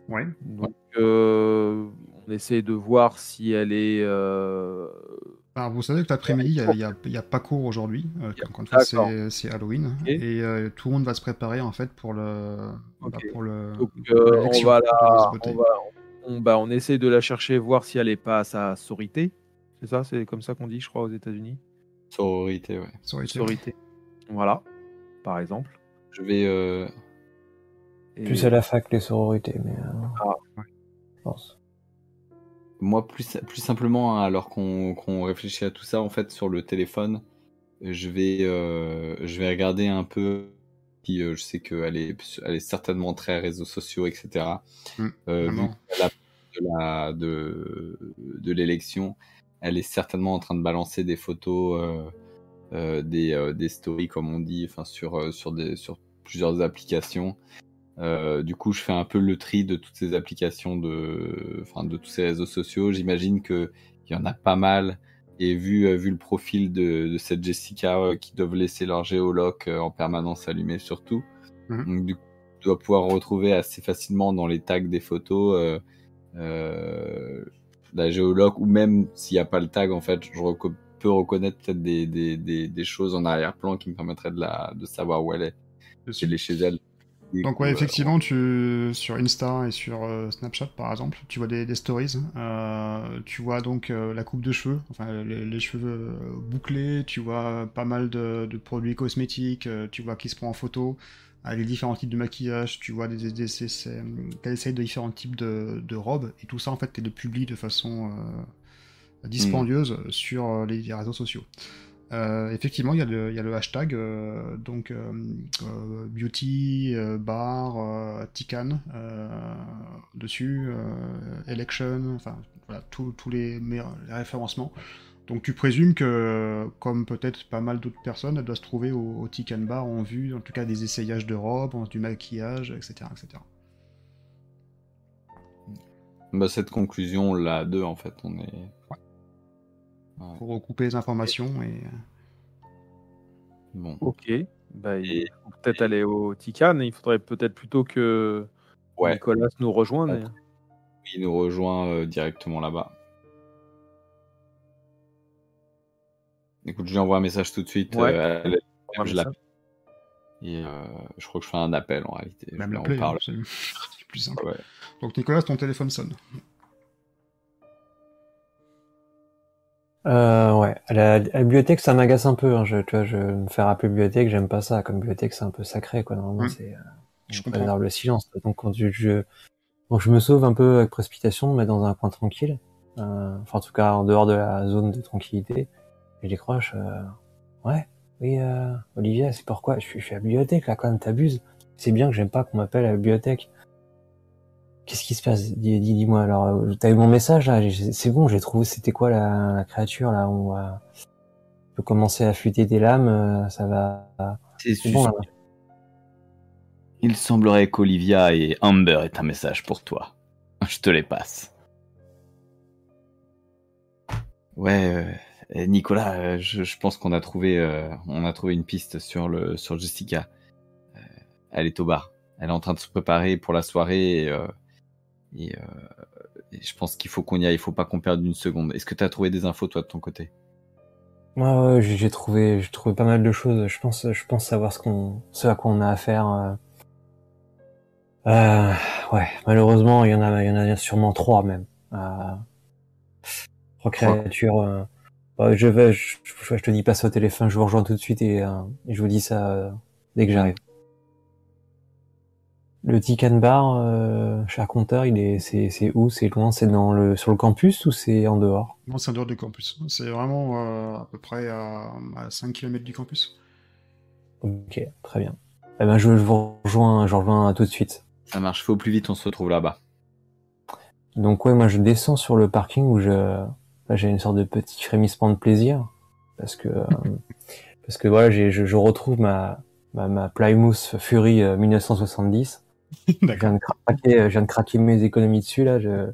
Ouais. Donc, on essaie de voir si elle est. Alors, vous savez que l'après-midi, il y a- pas cours aujourd'hui. euh, encore une fois, c'est- Halloween. Et euh, tout le monde va se préparer en fait pour le. Bah, pour le Donc, pour euh, on va la, on va, on, bah, on essaie de la chercher, voir si elle est pas à sa sororité. C'est ça, c'est comme ça qu'on dit, je crois, aux États-Unis. Sororité, ouais. Sororité. Voilà, par exemple. Je vais. euh, Et- Plus à la fac, les sororités, mais. euh, Ah, je pense. Moi, plus, plus simplement, hein, alors qu'on réfléchit à tout ça, en fait, sur le téléphone, je vais, euh, je vais regarder un peu. Euh, je sais qu'elle est, elle est certainement très réseaux sociaux, etc. Mm, Euh, la de de, l'élection, elle est certainement en train de balancer des photos, des, des stories, comme on dit, enfin sur sur des sur plusieurs applications. Euh, du coup, je fais un peu le tri de toutes ces applications de, enfin, de tous ces réseaux sociaux. J'imagine que il y en a pas mal. Et vu, euh, vu le profil de, de cette Jessica euh, qui doivent laisser leur géoloc euh, en permanence allumé surtout, Mhm. donc du coup, tu dois pouvoir retrouver assez facilement dans les tags des photos la géoloc ou même s'il n'y a pas le tag en fait, je reco- peux reconnaître peut-être des, des, des, des choses en arrière-plan qui me permettraient de, la, de savoir où elle est. Elle est chez elle. Donc ouais, effectivement, tu sur Insta et sur euh, Snapchat par exemple, tu vois des, des stories. euh, tu vois donc euh, la coupe de cheveux, enfin les, les cheveux euh, bouclés. Tu vois pas mal de, de produits cosmétiques. euh, tu vois qui se prend en photo. euh, les différents types de maquillage. Tu vois des, des, de différents types de, de robes et tout ça en fait, tu le publies de façon euh, dispendieuse sur euh, les, les réseaux sociaux. Euh, effectivement, il y, a le- il y a le hashtag euh, donc euh, beauty bar Tican dessus, election, enfin voilà tous les, les référencements. Donc tu présumes que, comme peut-être pas mal d'autres personnes, elle doit se trouver au, au Tican bar en vue, en tout cas des essayages de robes, du maquillage, etc., etc. Bah, cette conclusion, là, deux, en fait, on est. Pour recouper les informations et Bon. Ok. Bah, il Et- faut peut-être aller au Tican. Il faudrait peut-être plutôt que Ouais. Nicolas nous rejoigne. Ouais. Il nous rejoint euh, directement là-bas. Écoute, je lui envoie un message tout de suite. Ouais. euh, je l'appelle. Et euh, je crois que je fais un appel en réalité. Je même hein, c'est c'est plus simple. Ouais. Donc Nicolas, ton téléphone sonne. Euh, ouais. À la, à la bibliothèque, ça m'agace un peu. Hein. Je, tu vois, je me faire appeler bibliothèque, j'aime pas ça. Comme bibliothèque, c'est un peu sacré, quoi. Normalement, Mm. c'est, euh, Je préserve le silence. Donc, quand je, je, donc, je me sauve un peu avec précipitation, mets dans un coin tranquille. Euh, enfin, en tout cas, en dehors de la zone de tranquillité. Je décroche. Euh, ouais. Oui, euh, Olivier, c'est pourquoi? Je suis, je suis à la bibliothèque, là, quand même, t'abuses. C'est bien que j'aime pas qu'on m'appelle à la bibliothèque. Qu'est-ce qui se passe? Dis- dis- Dis-moi. Alors, euh, t'as eu mon message là C'est bon, j'ai trouvé. C'était quoi la, la créature là? On va on peut commencer à affûter des lames. euh, Ça va. C'est bon là. Il semblerait qu'Olivia et Amber aient un message pour toi. *laughs* Je te les passe. Ouais, euh, Nicolas, euh, je, je pense qu'on a trouvé, euh, on a trouvé une piste sur le sur Jessica. Elle est au bar. Elle est en train de se préparer pour la soirée et, et, euh, et je pense qu'il faut qu'on y aille. Il faut pas qu'on perde une seconde. Est-ce que tu as trouvé des infos toi de ton côté? Moi, ouais, j'ai trouvé, j'ai trouvé pas mal de choses. Je pense, je pense savoir ce qu'on, ce à quoi on a affaire. Euh... Euh, ouais, malheureusement, il y en a, il y en a sûrement trois même. Euh... Trois créatures. euh, je vais, je, je- je te dis pas ça au téléphone. Je vous rejoins tout de suite et, euh, et je vous dis ça dès que j'arrive. Le Tican Bar, euh, Raconteur, il est, c'est, c'est où? C'est loin? C'est dans le, sur le campus ou c'est en dehors? Non, c'est en dehors du campus. C'est vraiment euh, à peu près à, à 5 km du campus. Ok, très bien. Eh ben, je, je vous rejoins, je rejoins tout de suite. Ça marche. Au plus vite. On se retrouve là-bas. Donc ouais, moi je descends sur le parking où je, là, j'ai une sorte de petit frémissement de plaisir parce que euh, *laughs* parce que voilà, j'ai, je, je retrouve ma ma, ma Plymouth Fury euh, 1970. *laughs* Je viens de craquer, euh, je viens de craquer mes économies dessus là. Je,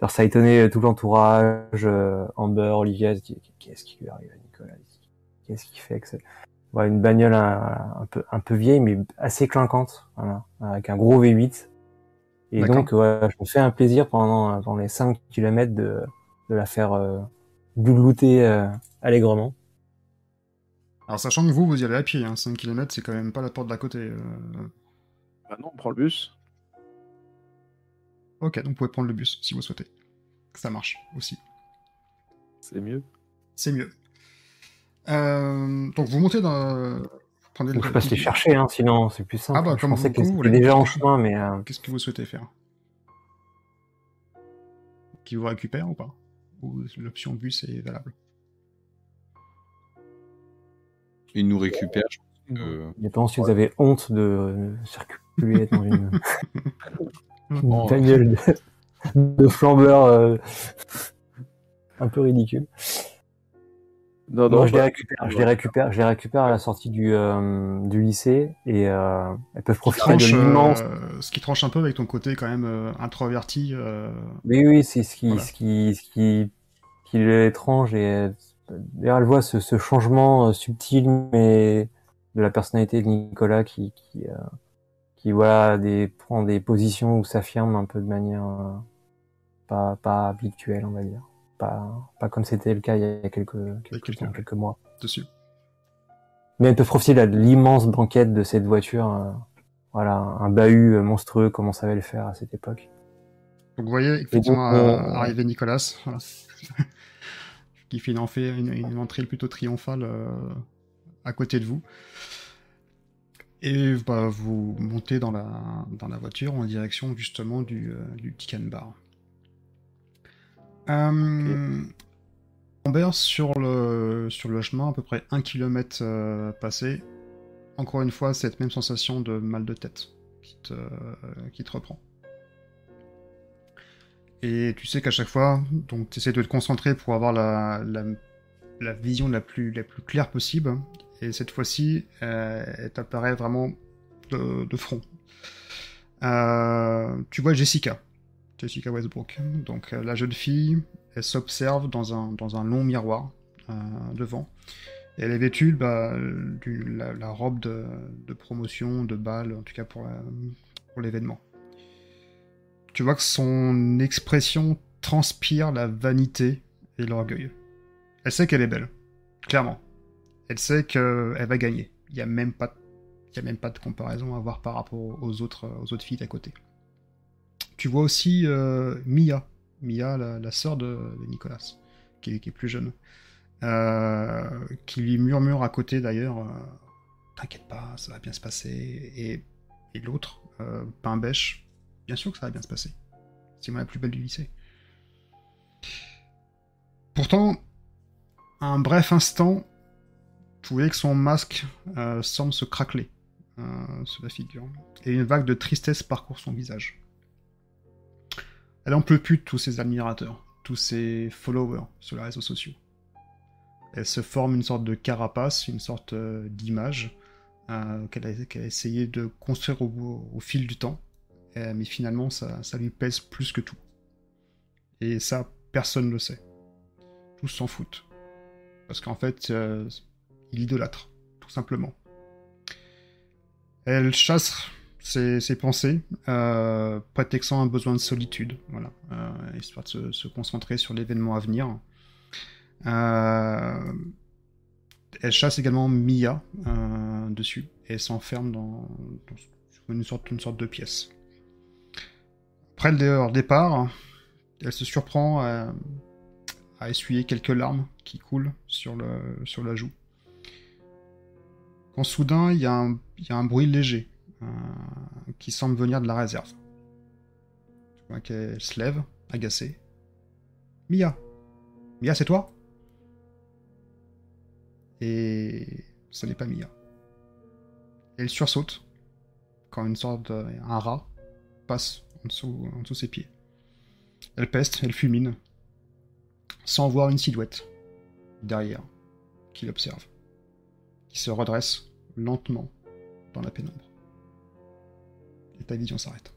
Alors, ça a étonné tout l'entourage, euh, Amber, Olivia, qu'est-ce qui lui arrive à Nicolas? Qu'est-ce qu'il fait avec ça voilà, Une bagnole un, un, peu un peu vieille, mais assez clinquante, voilà, avec un gros V8. Et donc, ouais, je me fais un plaisir pendant, pendant les 5 km de, de la faire euh, glouter euh, allègrement. Alors, sachant que vous, vous y allez à pied, hein, 5 km, c'est quand même pas la porte d'à côté. euh. Bah non, on prend le bus. Ok, donc vous pouvez prendre le bus si vous souhaitez. Ça marche aussi. C'est mieux. C'est mieux. Euh, donc vous montez dans. Vous le- je passe les chercher, hein, sinon c'est plus simple. Ah bah, je comme pensais vous- vous déjà en chemin, mais euh, Qu'est-ce que vous souhaitez faire? Qui vous récupère ou pas? Ou l'option bus est valable? Il nous récupère. je pense que- je pense vous avez honte de euh, circuler dans *laughs* une, une bagnole de, de flambeur euh, un peu ridicule. Non, Non, non, je les bah, récupère, je les récupère, je les récupère à la sortie du, euh, du lycée et euh, elles peuvent profiter Tranche, de l'immense. euh, ce qui tranche un peu avec ton côté quand même euh, introverti. euh, Oui, oui, c'est ce qui, Voilà. ce qui, ce qui, qui est étrange et d'ailleurs elle voit ce, ce changement subtil mais de la personnalité de Nicolas qui, qui, euh, qui voilà des prend des positions où s'affirme un peu de manière euh, pas, pas habituelle, on va dire, pas, pas comme c'était le cas il y a quelques, quelques, quelques- temps, quelques mois. dessus. Mais elles peuvent profiter de l'immense banquette de cette voiture. euh, voilà, un bahut euh, monstrueux comme on savait le faire à cette époque. Donc vous voyez effectivement donc, euh, arriver Nicolas, voilà. *laughs* qui fait une, entrée- une, une entrée plutôt triomphale à côté de vous. Et bah, vous montez dans la, dans la voiture en direction justement du, euh, du Tican Bar. Euh, sur le, chemin, à peu près un kilomètre euh, passé, encore une fois, cette même sensation de mal de tête qui te, reprend. Et tu sais qu'à chaque fois, tu essaies de te concentrer pour avoir la, vision la plus claire possible. Et cette fois-ci, euh, elle t'apparaît vraiment de, front. Euh, tu vois Jessica, Jessica Westbrook. Donc euh, la jeune fille, elle s'observe dans un, dans un long miroir euh, devant. Elle est vêtue bah, du, la, robe de, promotion, de bal, en tout cas pour, pour l'événement. Tu vois que son expression transpire la vanité et l'orgueil. Elle sait qu'elle est belle, clairement. Elle sait qu'elle va gagner. Il n'y a même pas, y a même pas de comparaison à avoir par rapport aux autres, aux autres filles d'à côté. Tu vois aussi euh, Mia, Mia, la, la sœur de, Nicolas, qui, est- plus jeune, euh, qui lui murmure à côté d'ailleurs, euh, t'inquiète pas, ça va bien se passer. Et, et l'autre, euh, Pain Bêche, bien sûr que ça va bien se passer. C'est moi la plus belle du lycée. Pourtant, à un bref instant, vous voyez que son masque euh, semble se craqueler euh, sur la figure, et une vague de tristesse parcourt son visage. Elle en peut plus de tous ses admirateurs, tous ses followers sur les réseaux sociaux. Elle se forme une sorte de carapace, une sorte euh, d'image qu'elle a, essayé de construire au, fil du temps, mais finalement ça, ça lui pèse plus que tout. Et ça, personne ne le sait. Tous s'en foutent. Parce qu'en fait, il idolâtre, tout simplement. Elle chasse ses, pensées, euh, prétextant un besoin de solitude, voilà, euh, histoire de se, concentrer sur l'événement à venir. Euh, elle chasse également Mia euh, dessus, et s'enferme dans, une, sorte, de pièce. Après le leur départ, elle se surprend à, essuyer quelques larmes qui coulent sur, le, sur la joue. Soudain, il y, a un- bruit léger euh, qui semble venir de la réserve. Tu vois qu'elle se lève, agacée. Mia Mia, c'est toi? Et ce n'est pas Mia. Elle sursaute quand une sorte de, un rat passe en dessous, ses pieds. Elle peste, elle fulmine, sans voir une silhouette derrière qui l'observe, qui se redresse lentement dans la pénombre. Et ta vision s'arrête.